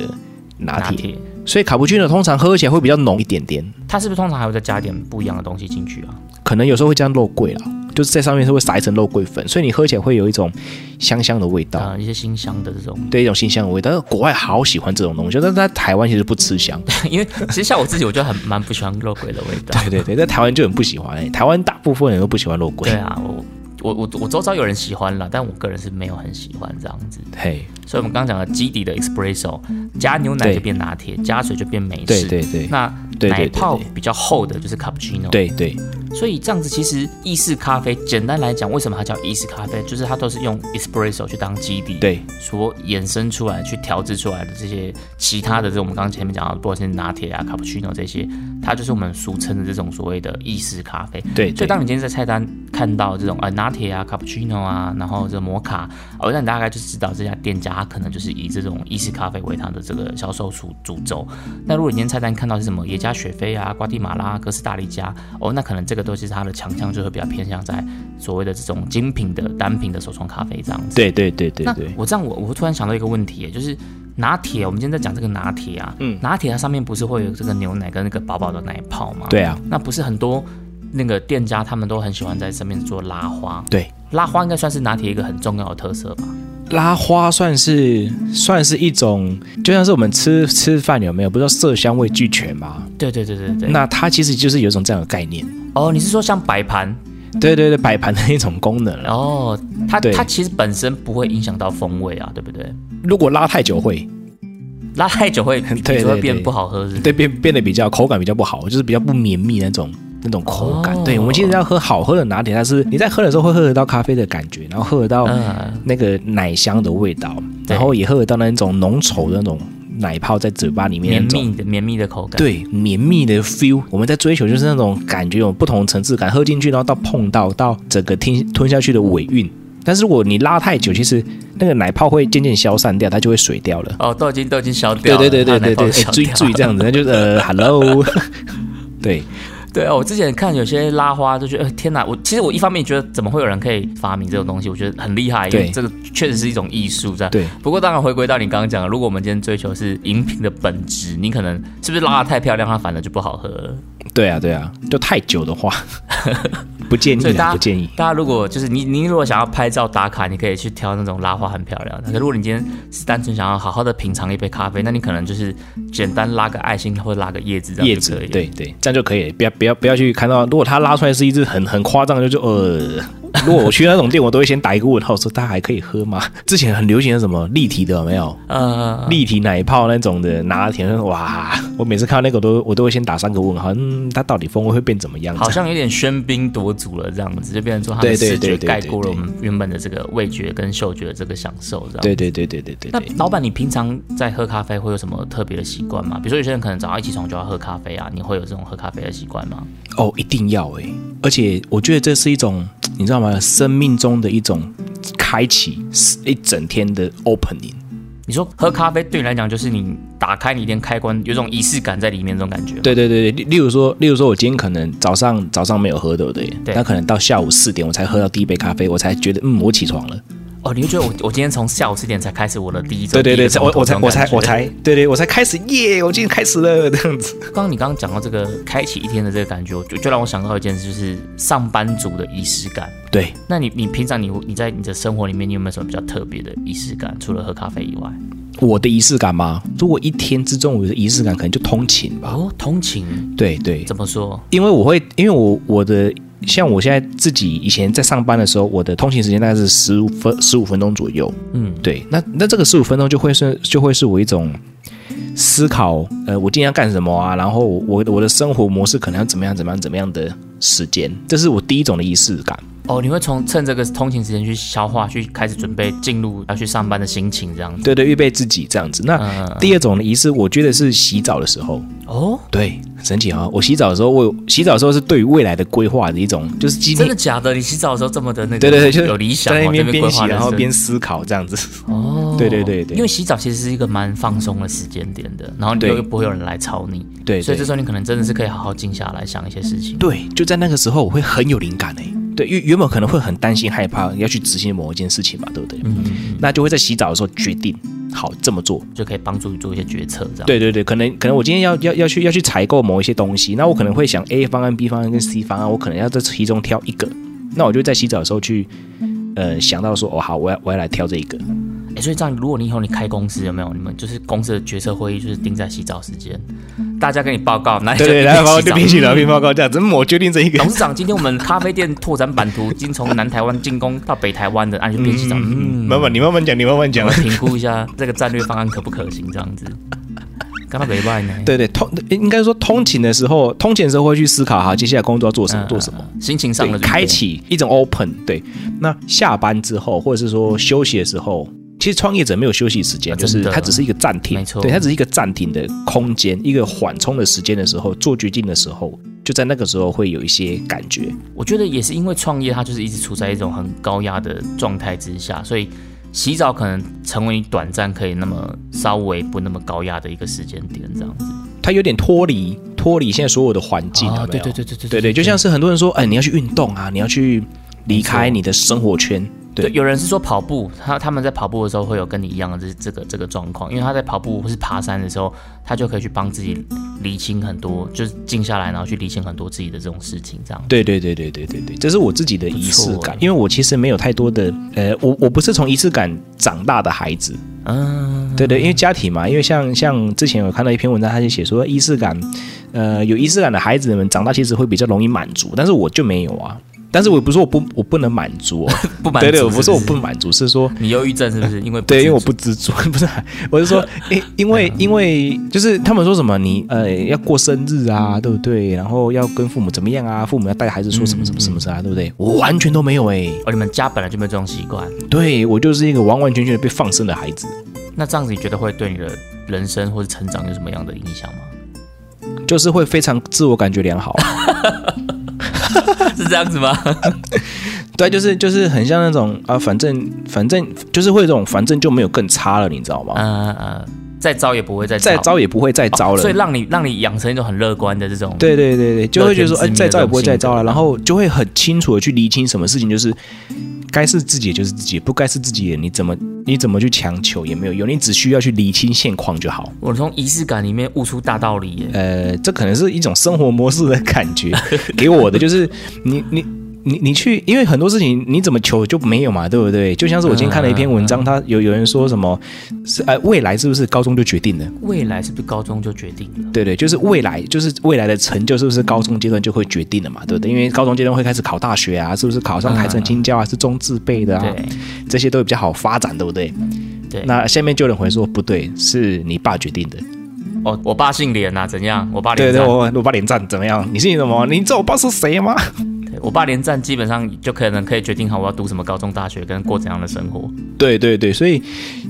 拿铁。所以卡布奇诺通常喝起来会比较浓一点点。它是不是通常还会再加点不一样的东西进去啊？可能有时候会加肉桂啦，就是在上面是会撒一层肉桂粉，所以你喝起来会有一种香香的味道啊，一些新香的这种，对，一种新香的味道。但是国外好喜欢这种东西，但是在台湾其实不吃香，<laughs> 因为其实像我自己，我就很蛮不喜欢肉桂的味道。对对对，在台湾就很不喜欢，台湾大部分人都不喜欢肉桂。对啊，我我我我周遭有人喜欢了，但我个人是没有很喜欢这样子。嘿。所以，我们刚刚讲的基底的 espresso 加牛奶就变拿铁，加水就变美式。对对对。那奶泡比较厚的就是 cappuccino。对对。所以这样子，其实意式咖啡简单来讲，为什么它叫意式咖啡？就是它都是用 espresso 去当基底，对，所衍生出来、去调制出来的这些其他的，这我们刚刚前面讲到，不管是拿铁啊、cappuccino 这些，它就是我们俗称的这种所谓的意式咖啡。对。所以，当你今天在菜单看到这种呃拿铁啊、cappuccino 啊，然后这摩卡，哦，那你大概就知道这家店家。它可能就是以这种意式咖啡为它的这个销售主主轴。那如果你今天菜单看到是什么耶加雪菲啊、瓜地马拉、哥斯达黎加，哦，那可能这个都是它的强项，就会比较偏向在所谓的这种精品的单品的手冲咖啡这样子。对对对对对。我这样我我突然想到一个问题，就是拿铁，我们今天在讲这个拿铁啊，嗯，拿铁它上面不是会有这个牛奶跟那个薄薄的奶泡吗？对啊。那不是很多那个店家他们都很喜欢在上面做拉花。对。拉花应该算是拿铁一个很重要的特色吧。拉花算是算是一种，就像是我们吃吃饭有没有？不是说色香味俱全吗？对对对对对。那它其实就是有一种这样的概念。哦，你是说像摆盘？对对对，摆盘的一种功能。哦，它它其实本身不会影响到风味啊，对不对？如果拉太久会，拉太久会，<laughs> 对会变不好喝是不是？对变变得比较口感比较不好，就是比较不绵密那种那种口感。哦对，我们其实要喝好喝的拿铁，但是你在喝的时候会喝得到咖啡的感觉，然后喝得到嗯，那个奶香的味道，对然后也喝得到那种浓稠的那种奶泡在嘴巴里面绵。密的绵密的口感。，对绵密的 feel，我们在追求就是那种感觉有不同层次感，喝进去，然后到碰到到整个吞吞下去的尾韵。但是如果你拉太久，其实那个奶泡会渐渐消散掉，它就会水掉了。哦，都已经都已经消掉了。对对对对对对，注意注意这样子，那就是呃，hello，<laughs> 对对啊，我之前看有些拉花就觉得，呃，天哪！我其实我一方面觉得怎么会有人可以发明这种东西，我觉得很厉害，因为对这个确实是一种艺术，这样。对不过当然回归到你刚刚讲的，如果我们今天追求是饮品的本质，你可能是不是拉的太漂亮，它反而就不好喝了。对啊对啊，就太久的话，<laughs> 不建议啦，所以大家不建议。大家如果就是你，你如果想要拍照打卡，你可以去挑那种拉花很漂亮的。可如果你今天是单纯想要好好的品尝一杯咖啡，那你可能就是简单拉个爱心或者拉个叶子这样叶子就可以了。对对，这样就可以了，不要不要不要去看到，如果它拉出来是一只很很夸张的，就就呃，如果我去那种店，我都会先打一个问号，说它还可以喝吗？<laughs> 之前很流行的什么立体的有没有？呃，立体奶泡那种的拿铁，哇！我每次看到那个都我都会先打三个问号，嗯，它到底风味会变怎么样？好像有点喧宾夺主了，这样子就变成说它的视觉盖过了我们原本的这个味觉跟嗅觉的这个享受，这样。对对对对对对那。老板，你平常在喝咖啡会有什么特别的习惯吗？比如说有些人可能早上一起床就要喝咖啡啊，你会有这种喝咖啡的习惯吗？哦，一定要哎！而且我觉得这是一种，你知道吗？生命中的一种开启，一整天的 opening。你说喝咖啡对你来讲，就是你打开你一点开关，有种仪式感在里面，这种感觉。对对对对，例例如说，例如说，我今天可能早上早上没有喝，对不对？对那可能到下午四点我才喝到第一杯咖啡，我才觉得嗯，我起床了。哦，你会觉得我我今天从下午四点才开始我的第一周，对对对，我我才我才我才对对，我才开始耶，我今天开始了这样子。<laughs> 刚刚你刚刚讲到这个开启一天的这个感觉，就就让我想到一件事，就是上班族的仪式感。对，那你你平常你你在你的生活里面，你有没有什么比较特别的仪式感？除了喝咖啡以外，我的仪式感吗？如果一天之中我的仪式感可能就通勤吧。哦，通勤对对，怎么说？因为我会，因为我我的像我现在自己以前在上班的时候，我的通勤时间大概是十五分十五分钟左右。嗯，对，那那这个十五分钟就会是就会是我一种思考，呃，我今天要干什么啊？然后我我的生活模式可能要怎么样怎么样怎么样的时间，这是我第一种的仪式感。哦，你会从趁这个通勤时间去消化，去开始准备进入要去上班的心情，这样子。对对，预备自己这样子。那嗯，第二种的仪式，我觉得是洗澡的时候。哦，对，很神奇啊！我洗澡的时候，我洗澡的时候是对于未来的规划的一种，就是今天真的假的？你洗澡的时候这么的那个，对对对，就是有理想哦，在那边边然后边思考这样子。哦，<laughs> 对对对对因为洗澡其实是一个蛮放松的时间点的，然后你对又不会有人来吵你，对对所以这时候你可能真的是可以好好静下来想一些事情。对，就在那个时候，我会很有灵感诶。对，原原本可能会很担心、害怕要去执行某一件事情嘛，对不对？嗯，那就会在洗澡的时候决定好这么做。就可以帮助你做一些决策，这样。对对对，可能可能我今天要要要去要去采购某一些东西，那我可能会想 A 方案、B 方案跟 C 方案，我可能要在其中挑一个。那我就在洗澡的时候去，呃，想到说，哦，好，我要我要来挑这一个。哎，所以这样，如果你以后你开公司有没有？你们就是公司的决策会议就是定在洗澡时间，大家跟你报告，那你就对对，一然后我边洗澡就边洗澡边报告这样子，嗯我决定这一个董。事长，今天我们咖啡店拓展版图，已经从南台湾进攻到北台湾的，啊，你就边洗澡，嗯，慢慢，你慢慢讲，你慢慢讲评估一下这个战略方案可不可行，这样子。刚刚没办呢，对对，通应该说通勤的时候，通勤的时候会去思考哈，接下来工作要做什么，做什么。嗯，心情上的对，开启一种 open。对，那下班之后，或者是说休息的时候，其实创业者没有休息时间，就是它只是一个暂停，没错。对，它只是一个暂停的空间，一个缓冲的时间的时候，做决定的时候，就在那个时候会有一些感觉。我觉得也是因为创业，它就是一直处在一种很高压的状态之下，所以洗澡可能成为短暂可以那么稍微不那么高压的一个时间点，这样子。它有点脱离脱离现在所有的环境，啊对对对对对对，就像是很多人说，哎，你要去运动啊，你要去离开你的生活圈，对有人是说跑步，他他们在跑步的时候会有跟你一样的这这个这个状况，因为他在跑步或是爬山的时候，他就可以去帮自己理清很多，就是静下来，然后去理清很多自己的这种事情，这样。对对对对对对对，这是我自己的仪式感因为我其实没有太多的，呃，我我不是从仪式感长大的孩子，嗯，对对，因为家庭嘛，因为像像之前有看到一篇文章，他就写说仪式感，呃，有仪式感的孩子们长大其实会比较容易满足，但是我就没有啊。但是我也不是说我不我不能满足哦，<laughs> 不满足对对，我不是我不满足，是说 <laughs> 你忧郁症是不是？因为对，因为我不知足，<laughs> 不是，我是说，因因为因为就是他们说什么你呃要过生日啊，对不对？然后要跟父母怎么样啊？父母要带孩子说什么什么什么啥，对不对？我完全都没有哎、哦，你们家本来就没有这种习惯，对我就是一个完完全全的被放生的孩子，那这样子你觉得会对你的人生或者成长有什么样的影响吗？就是会非常自我感觉良好。<laughs> 是这样子吗？<laughs> 对，就是就是很像那种啊，反正反正就是会这种，反正就没有更差了，你知道吗？呃呃，再招也不会再再招也不会再招了。哦所以让你让你养成一种很乐观的这种。对对对对，就会觉得说，哎，再招也不会再招了，然后就会很清楚的去厘清什么事情就是该是自己的就是自己，不该是自己的，你怎么你怎么去强求也没有用，你只需要去厘清现况就好。我从仪式感里面悟出大道理耶。呃，这可能是一种生活模式的感觉，<laughs> 给我的就是你你。你你去，因为很多事情你怎么求就没有嘛，对不对？就像是我今天看了一篇文章，他有有人说什么是呃未来是不是高中就决定了？未来是不是高中就决定了？对对，就是未来，就是未来的成就是不是高中阶段就会决定了嘛，对不对？因为高中阶段会开始考大学啊，是不是考上台城青教啊，是中自备的啊，对这些都比较好发展，对不对？对。那下面就有人回说不对，是你爸决定的。哦，我爸姓连呐，怎样？我爸对对，连战，我我爸连战怎么样？你姓什么？你知道我爸是谁吗？我爸连战基本上就可能可以决定好我要读什么高中、大学跟过怎样的生活。对对对，所以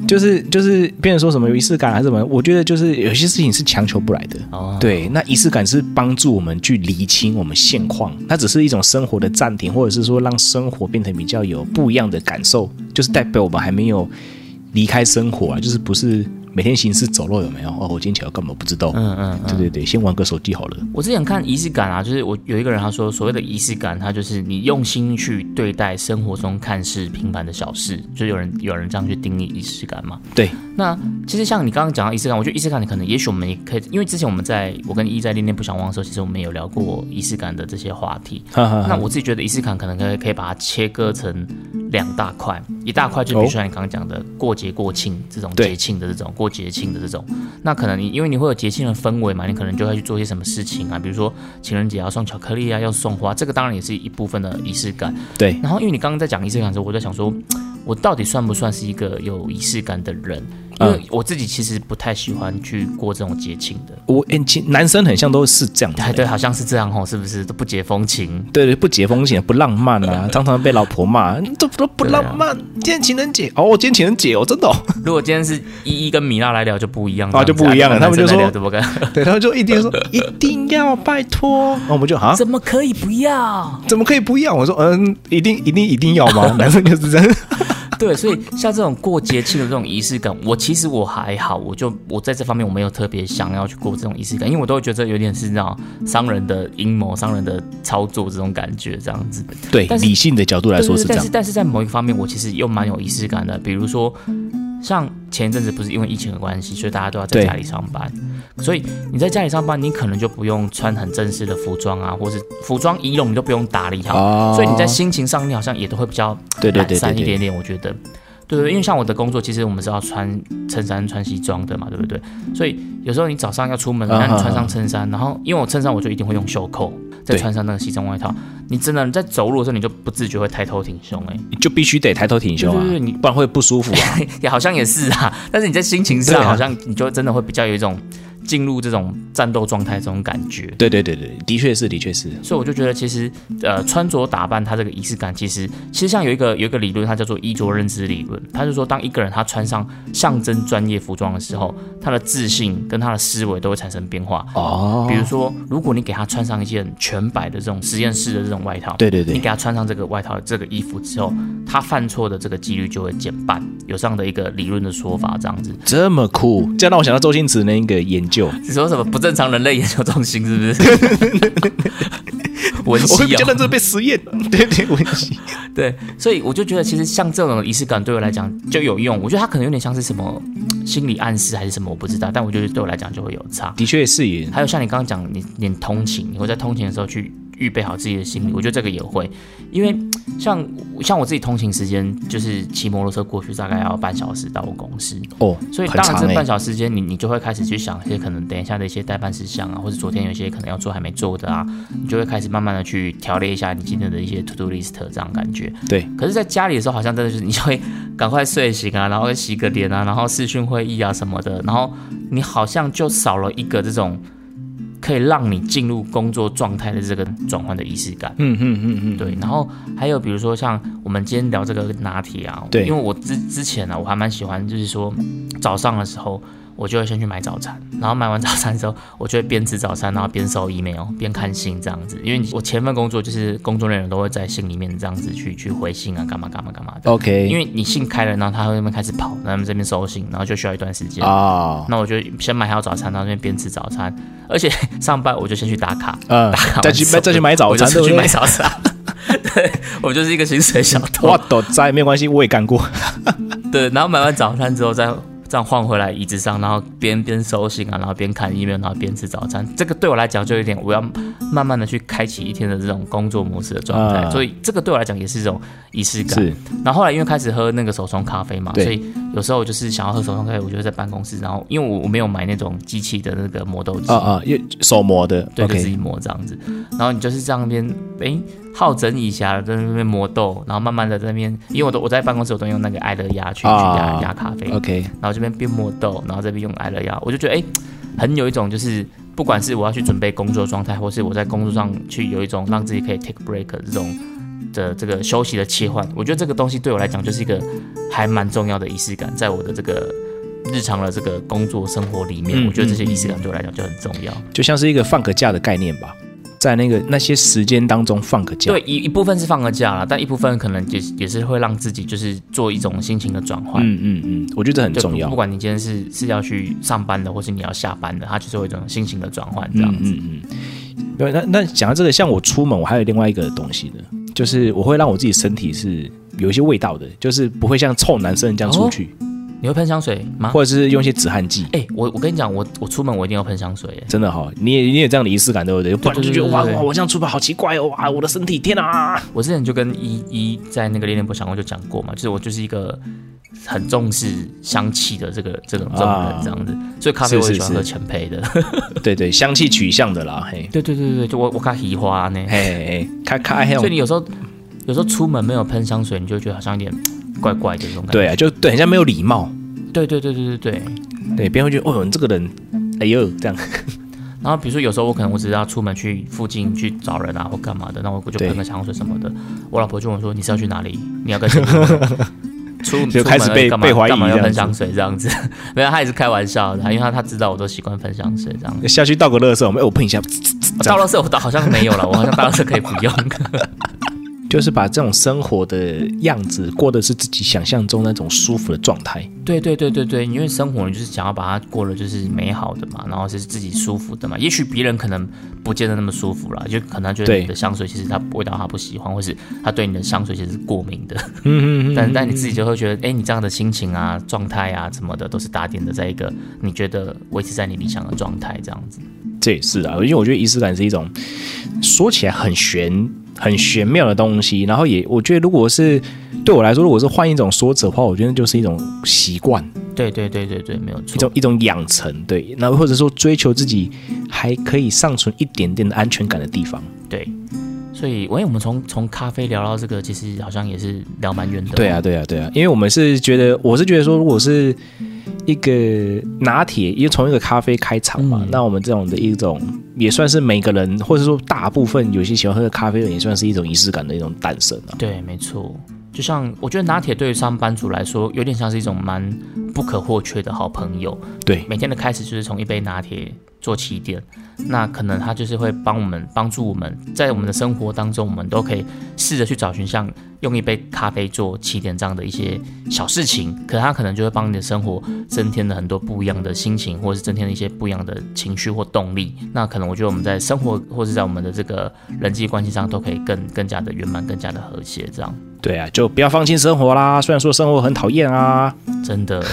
就是就是别人说什么仪式感还是什么，我觉得就是有些事情是强求不来的。哦，对，那仪式感是帮助我们去厘清我们现况，它只是一种生活的暂停，或者是说让生活变得比较有不一样的感受，就是代表我们还没有离开生活啊，就是不是每天行尸走肉有没有？哦，我今天起来干嘛不知道？嗯嗯嗯。对对对，先玩个手机好了。我之前看仪式感啊，就是我有一个人他说，所谓的仪式感，他就是你用心去对待生活中看似平凡的小事，就有人有人这样去定义仪式感嘛。对，那其实像你刚刚讲到仪式感，我觉得仪式感，你可能也许我们也可以，因为之前我们在我跟一在恋恋不想忘的时候，其实我们也有聊过仪式感的这些话题。哈哈哈。那我自己觉得仪式感可能可以可以把它切割成两大块，一大块就比如说你刚刚讲的过节过庆这种节庆的这种过节庆的这种，那可能你因为你会有节庆的氛围嘛，你可能就会去做一些什么事情啊，比如说情人节要送巧克力啊，要送花，这个当然也是一部分的仪式感。对，然后因为你刚刚在讲仪式感的时候，我在想说，我到底算不算是一个有仪式感的人？因为我自己其实不太喜欢去过这种节庆的。我诶，其男生很像都是这样子哎，对，好像是这样吼，是不是都不解风情？对对，不解风情，不浪漫啊，<laughs> 常常被老婆骂，你这都不浪漫。今天情人节哦，今天情人节哦，真的、哦。如果今天是依依跟米娜来聊就不一样啊就不一样了他们就说怎么跟对，他们就一定说一定要拜托，那我们就啊，怎么可以不要？怎么可以不要？我说嗯，一定一定一定要吗？<laughs> 男生就是这样。对，所以像这种过节庆的这种仪式感，我其实我还好，我就我在这方面我没有特别想要去过这种仪式感，因为我都会觉得有点是那种商人的阴谋、商人的操作这种感觉这样子。对，但是理性的角度来说是这样但是。但是在某一个方面，我其实又蛮有仪式感的，比如说。像前一阵子不是因为疫情的关系，所以大家都要在家里上班，所以你在家里上班，你可能就不用穿很正式的服装啊，或是服装仪容你都不用打理好，哦。所以你在心情上面好像也都会比较懒散一点点，我觉得。对对，因为像我的工作，其实我们是要穿衬衫、穿西装的嘛，对不对？所以有时候你早上要出门，啊那你穿上衬衫，然后因为我衬衫我就一定会用袖扣，再穿上那个西装外套，你真的你在走路的时候，你就不自觉会抬头挺胸、欸，你就必须得抬头挺胸啊对对对你，不然会不舒服啊。哎，<laughs> 也好像也是啊。但是你在心情上，好像你就真的会比较有一种进入这种战斗状态这种感觉。对对对对，的确是，的确是。所以我就觉得，其实呃，穿着打扮它这个仪式感，其实其实像有一个有一个理论，它叫做衣着认知理论。它就说，当一个人他穿上象征专业服装的时候，他的自信跟他的思维都会产生变化。哦比如说，如果你给他穿上一件全白的这种实验室的这种外套，对对对你给他穿上这个外套、这个衣服之后，他犯错的这个几率就会减半，有这样的一个理论的说法，这样子。这么酷，这让我想到周星驰那个研究。你说什么不正常人类研究中心是不是？<laughs> 文我会熙哦，比较认真被实验。<laughs> 对对，文熙。对，所以我就觉得其实像这种仪式感对我来讲就有用。我觉得它可能有点像是什么心理暗示还是什么，我不知道，但我觉得对我来讲就会有差。的确是也还有像你刚刚讲，你你通勤，你会在通勤的时候去预备好自己的心理，我觉得这个也会，因为像像我自己通勤时间就是骑摩托车过去，大概要半小时到我公司，哦，所以当然这半小时间你你就会开始去想一些可能等一下的一些代办事项啊，或者昨天有些可能要做还没做的啊，你就会开始慢慢的去条列一下你今天的一些 to do list 这样感觉。对，可是，在家里的时候，好像真的就是你就会赶快睡醒啊，<laughs> 然后洗个脸啊，然后视讯会议啊什么的，然后你好像就少了一个这种可以让你进入工作状态的这个转换的仪式感。嗯嗯嗯嗯，对，然后还有比如说像我们今天聊这个拿铁啊，对因为我之之前呢、我还蛮喜欢，就是说早上的时候。我就会先去买早餐，然后买完早餐之后，我就会边吃早餐，然后边收 email，边看信这样子。因为我前份工作就是工作内容都会在信里面这样子去去回信啊，干嘛干嘛干嘛的。OK，因为你信开了，然后他会那边开始跑，然后他们这边收信，然后就需要一段时间。啊，那我就先买好早餐，然后那边边吃早餐，而且上班我就先去打卡，嗯打卡再去再去买早餐我就去买早餐。<laughs> 对，我就是一个薪水小偷我。都在，没有关系，我也干过。<laughs> 对，然后买完早餐之后再这样换回来椅子上，然后边边收信啊，然后边看 email，然后边吃早餐。这个对我来讲就有点，我要慢慢的去开启一天的这种工作模式的状态，啊所以这个对我来讲也是一种仪式感。是，然后后来因为开始喝那个手冲咖啡嘛，所以有时候就是想要喝手冲咖啡，我就在办公室，然后因为我我没有买那种机器的那个磨豆机，啊啊，也手磨的对，就自己磨这样子。然后你就是这样边哎好整以暇的在那边磨豆，然后慢慢的在那边，因为我都我在办公室我都用那个爱乐压去压压咖啡，OK，然后这边边磨豆，然后这边用爱乐压，我就觉得哎很有一种就是。不管是我要去准备工作状态，或是我在工作上去有一种让自己可以 take break 的这种的这个休息的切换，我觉得这个东西对我来讲就是一个还蛮重要的仪式感，在我的这个日常的这个工作生活里面，嗯我觉得这些仪式感对我来讲就很重要。就像是一个放个假的概念吧，在那个那些时间当中放个假。对，一一部分是放个假了，但一部分可能也也是会让自己就是做一种心情的转换。嗯嗯嗯，我觉得这很重要不不。管你今天是是要去上班的，或是你要下班的，它就是一种心情的转换这样子。嗯嗯嗯。对，那那讲到这个，像我出门，我还有另外一个东西呢，就是我会让我自己身体是有一些味道的，就是不会像臭男生这样出去，你会喷香水吗？或者是用一些止汗剂。哎、我我跟你讲，我我出门我一定要喷香水，哎，真的哈、你也你也有这样的仪式感，对不对？不然就觉得哇哇，我这样出门好奇怪哦，哇，我的身体，天啊！我之前就跟依依在那个恋恋不想过就讲过嘛，就是我就是一个很重视香气的这个这种这种人这样子，所以咖啡我也喜欢喝是是是浅焙的。对对，香气取向的啦，嘿，对对对对对，就我我看喜花呢，嘿嘿嘿，开开那种，所以你有时候有时候出门没有喷香水，你就会觉得好像有点怪怪的这种感觉。对啊，就对，很像没有礼貌，对对对对对对。对，别人会觉得哦，你这个人，哎呦，这样，<laughs> 然后比如说有时候我可能我只是要出门去附近去找人啊或干嘛的，那我就喷个香水什么的。我老婆就问我说：“你是要去哪里？你要跟谁 <laughs> 出门？”出就开始被被怀疑干嘛要喷香水这样子？<laughs> 没有，他也是开玩笑的，因为他他知道我都习惯喷香水这样子。下去倒个垃圾，我们哎，我喷一下，到了时候我倒好像没有了，我好像到了时候可以不用。就是把这种生活的样子过的是自己想象中那种舒服的状态。对对对对对，因为生活你就是想要把它过得就是美好的嘛，然后是自己舒服的嘛。也许别人可能不见得那么舒服啦，就可能他觉得你的香水其实他味道他不喜欢，或是他对你的香水其实是过敏的。嗯嗯但但你自己就会觉得，哎，你这样的心情啊、状态啊什么的，都是打点的在一个你觉得维持在你理想的状态这样子。这也是啊，因为我觉得仪式感是一种说起来很玄、很玄妙的东西，然后也我觉得如果是对我来说，如果是换一种说辞的话，我觉得就是一种习惯，对对对对对，没有错。一种一种养成，对，那或者说追求自己还可以尚存一点点的安全感的地方。对，所以，喂，我们从从咖啡聊到这个，其实好像也是聊蛮远的。对啊，，对啊，对啊，因为我们是觉得，我是觉得说，如果是一个拿铁，因为从一个咖啡开场嘛，嗯那我们这种的一种也算是每个人，或者说大部分有些喜欢喝的咖啡的人，也算是一种仪式感的一种诞生啊。对，没错。就像我觉得拿铁对于上班族来说，有点像是一种蛮不可或缺的好朋友。对，每天的开始就是从一杯拿铁做起点，那可能它就是会帮我们帮助我们在我们的生活当中，我们都可以试着去找寻像用一杯咖啡做起点这样的一些小事情，可它可能就会帮你的生活增添了很多不一样的心情，或者是增添了一些不一样的情绪或动力。那可能我觉得我们在生活或是在我们的这个人际关系上都可以更更加的圆满，更加的和谐。这样对啊，就不要放弃生活啦。虽然说生活很讨厌啊，真的。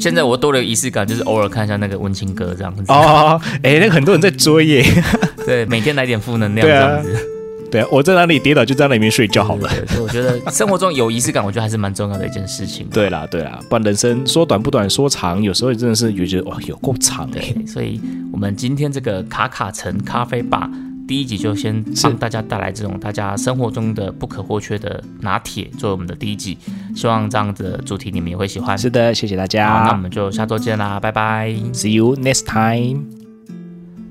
现在我多了仪式感，就是偶尔看一下那个温情歌这样子。哦，哎，那个很多人在追耶。<laughs> 对，每天来点负能量这样子。对啊，我在哪里跌倒就在那里面睡觉好了。所以我觉得生活中有仪式感，我觉得还是蛮重要的一件事情。对啦，对啦，不然人生说短不短，说长有时候真的是觉得哇，有够长哎。所以我们今天这个卡卡城咖啡吧第一集就先帮大家带来这种大家生活中的不可或缺的拿铁，作为我们的第一集。希望这样子的主题你们也会喜欢。是的，谢谢大家。那我们就下周见啦，拜拜，See you next time。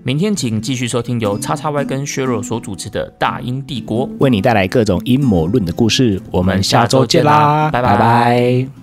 明天请继续收听由叉叉 Y 跟削弱所主持的《大英帝国》，为你带来各种阴谋论的故事。我们下周见啦，拜拜。